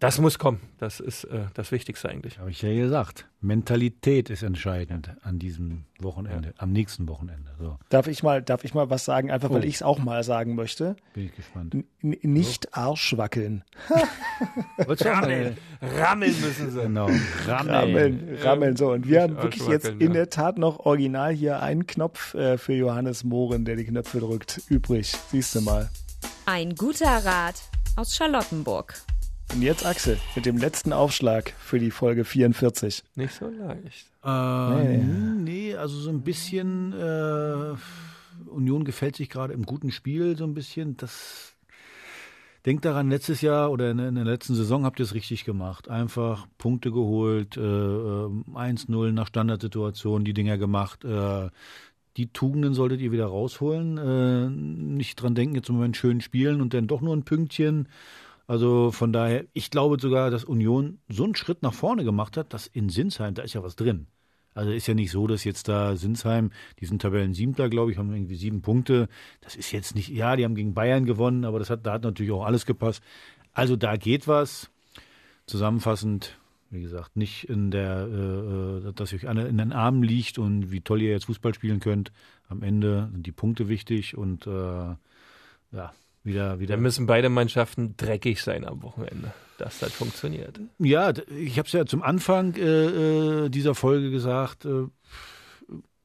das muss kommen. Das ist äh, das Wichtigste eigentlich. Habe ich ja gesagt. Mentalität ist entscheidend an diesem Wochenende, ja. am nächsten Wochenende. So. Darf ich mal, darf ich mal was sagen, einfach oh. weil ich es auch mal sagen möchte? Bin ich gespannt. N nicht so. Arsch wackeln. [LAUGHS] rammeln. rammeln müssen sie. Genau. Rammeln. Rammeln. rammeln. So, und wir haben wirklich jetzt in der Tat noch original hier einen Knopf äh, für Johannes Mohren, der die Knöpfe drückt, übrig. Siehst du mal. Ein guter Rat aus Charlottenburg. Und jetzt Axel mit dem letzten Aufschlag für die Folge 44. Nicht so leicht. Äh, nee. nee. also so ein bisschen äh, Union gefällt sich gerade im guten Spiel so ein bisschen. Das Denkt daran, letztes Jahr oder in, der letzten Saison habt ihr es richtig gemacht. Einfach Punkte geholt, äh, 1-0 äh, nach Standardsituation, die Dinger gemacht. Äh, die Tugenden solltet ihr wieder rausholen. Äh, nicht dran denken, jetzt im Moment schön spielen und dann doch nur ein Pünktchen. Also von daher, ich glaube sogar, dass Union so einen Schritt nach vorne gemacht hat, dass in Sinsheim, da ist ja was drin. Also ist ja nicht so, dass jetzt da Sinsheim, die sind Tabellen siebter, glaube ich, haben irgendwie sieben Punkte. Das ist jetzt nicht, ja, die haben gegen Bayern gewonnen, aber das hat, da hat natürlich auch alles gepasst. Also da geht was. Zusammenfassend, wie gesagt, nicht in der, äh, äh dass euch alle in den Armen liegt und wie toll ihr jetzt Fußball spielen könnt. Am Ende sind die Punkte wichtig und äh, ja, wieder, wieder. Da müssen beide Mannschaften dreckig sein am Wochenende, dass das funktioniert. Ja, ich habe es ja zum Anfang äh, äh, dieser Folge gesagt. Äh,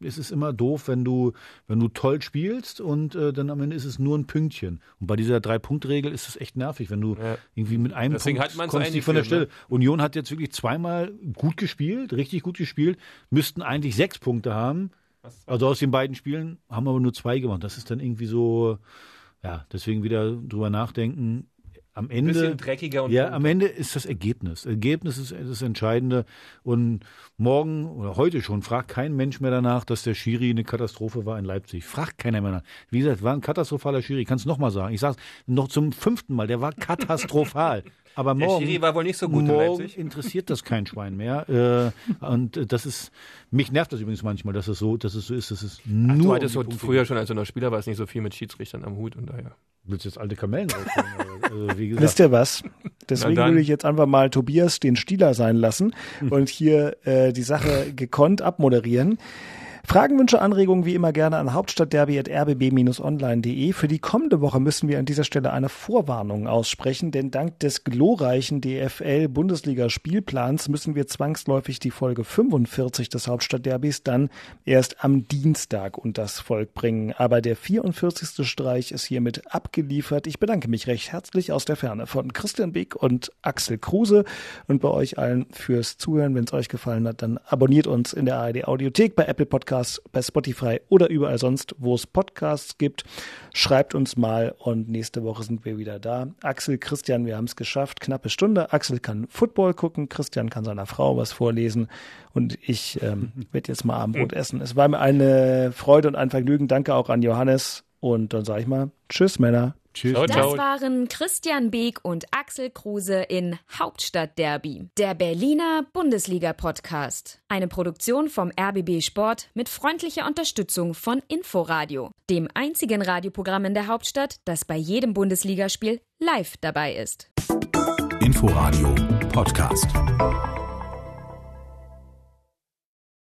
es ist immer doof, wenn du, wenn du toll spielst und äh, dann am Ende ist es nur ein Pünktchen. Und bei dieser Drei-Punkt-Regel ist es echt nervig, wenn du ja. irgendwie mit einem Deswegen Punkt kommst nicht von der Stelle. Ne? Union hat jetzt wirklich zweimal gut gespielt, richtig gut gespielt, müssten eigentlich sechs Punkte haben. Also aus den beiden Spielen haben aber nur zwei gemacht. Das ist dann irgendwie so, ja, deswegen wieder drüber nachdenken. Am Ende, bisschen dreckiger und ja, am Ende ist das Ergebnis. Ergebnis ist das Entscheidende. Und morgen oder heute schon fragt kein Mensch mehr danach, dass der Schiri eine Katastrophe war in Leipzig. Fragt keiner mehr nach. Wie gesagt, war ein katastrophaler Schiri. Ich kann es nochmal sagen. Ich sage es noch zum fünften Mal. Der war katastrophal. [LAUGHS] Aber morgen, der Schiri war wohl nicht so gut morgen interessiert das kein Schwein mehr. Äh, und das ist, mich nervt das übrigens manchmal, dass es so, dass es so ist, dass es nur. Ach, du hattest um so früher schon als du noch Spieler warst nicht so viel mit Schiedsrichtern am Hut und daher. Willst du jetzt alte Kamellen rausholen? [LAUGHS] also, Wisst ihr was? Deswegen würde ich jetzt einfach mal Tobias den Stieler sein lassen [LAUGHS] und hier äh, die Sache gekonnt abmoderieren. Fragen, Wünsche, Anregungen wie immer gerne an hauptstadtderby.rbb-online.de. Für die kommende Woche müssen wir an dieser Stelle eine Vorwarnung aussprechen, denn dank des glorreichen DFL-Bundesliga-Spielplans müssen wir zwangsläufig die Folge 45 des Hauptstadtderbys dann erst am Dienstag unters Volk bringen. Aber der 44. Streich ist hiermit abgeliefert. Ich bedanke mich recht herzlich aus der Ferne von Christian Beck und Axel Kruse und bei euch allen fürs Zuhören. Wenn es euch gefallen hat, dann abonniert uns in der ARD Audiothek, bei Apple Podcasts, bei Spotify oder überall sonst, wo es Podcasts gibt. Schreibt uns mal und nächste Woche sind wir wieder da. Axel, Christian, wir haben es geschafft. Knappe Stunde. Axel kann Football gucken, Christian kann seiner Frau was vorlesen und ich ähm, [LAUGHS] werde jetzt mal Abendbrot essen. Es war mir eine Freude und ein Vergnügen. Danke auch an Johannes und dann sage ich mal Tschüss Männer. Tschüss. Das waren Christian Beek und Axel Kruse in Hauptstadtderby, der Berliner Bundesliga-Podcast. Eine Produktion vom RBB Sport mit freundlicher Unterstützung von Inforadio, dem einzigen Radioprogramm in der Hauptstadt, das bei jedem Bundesligaspiel live dabei ist. Inforadio Podcast.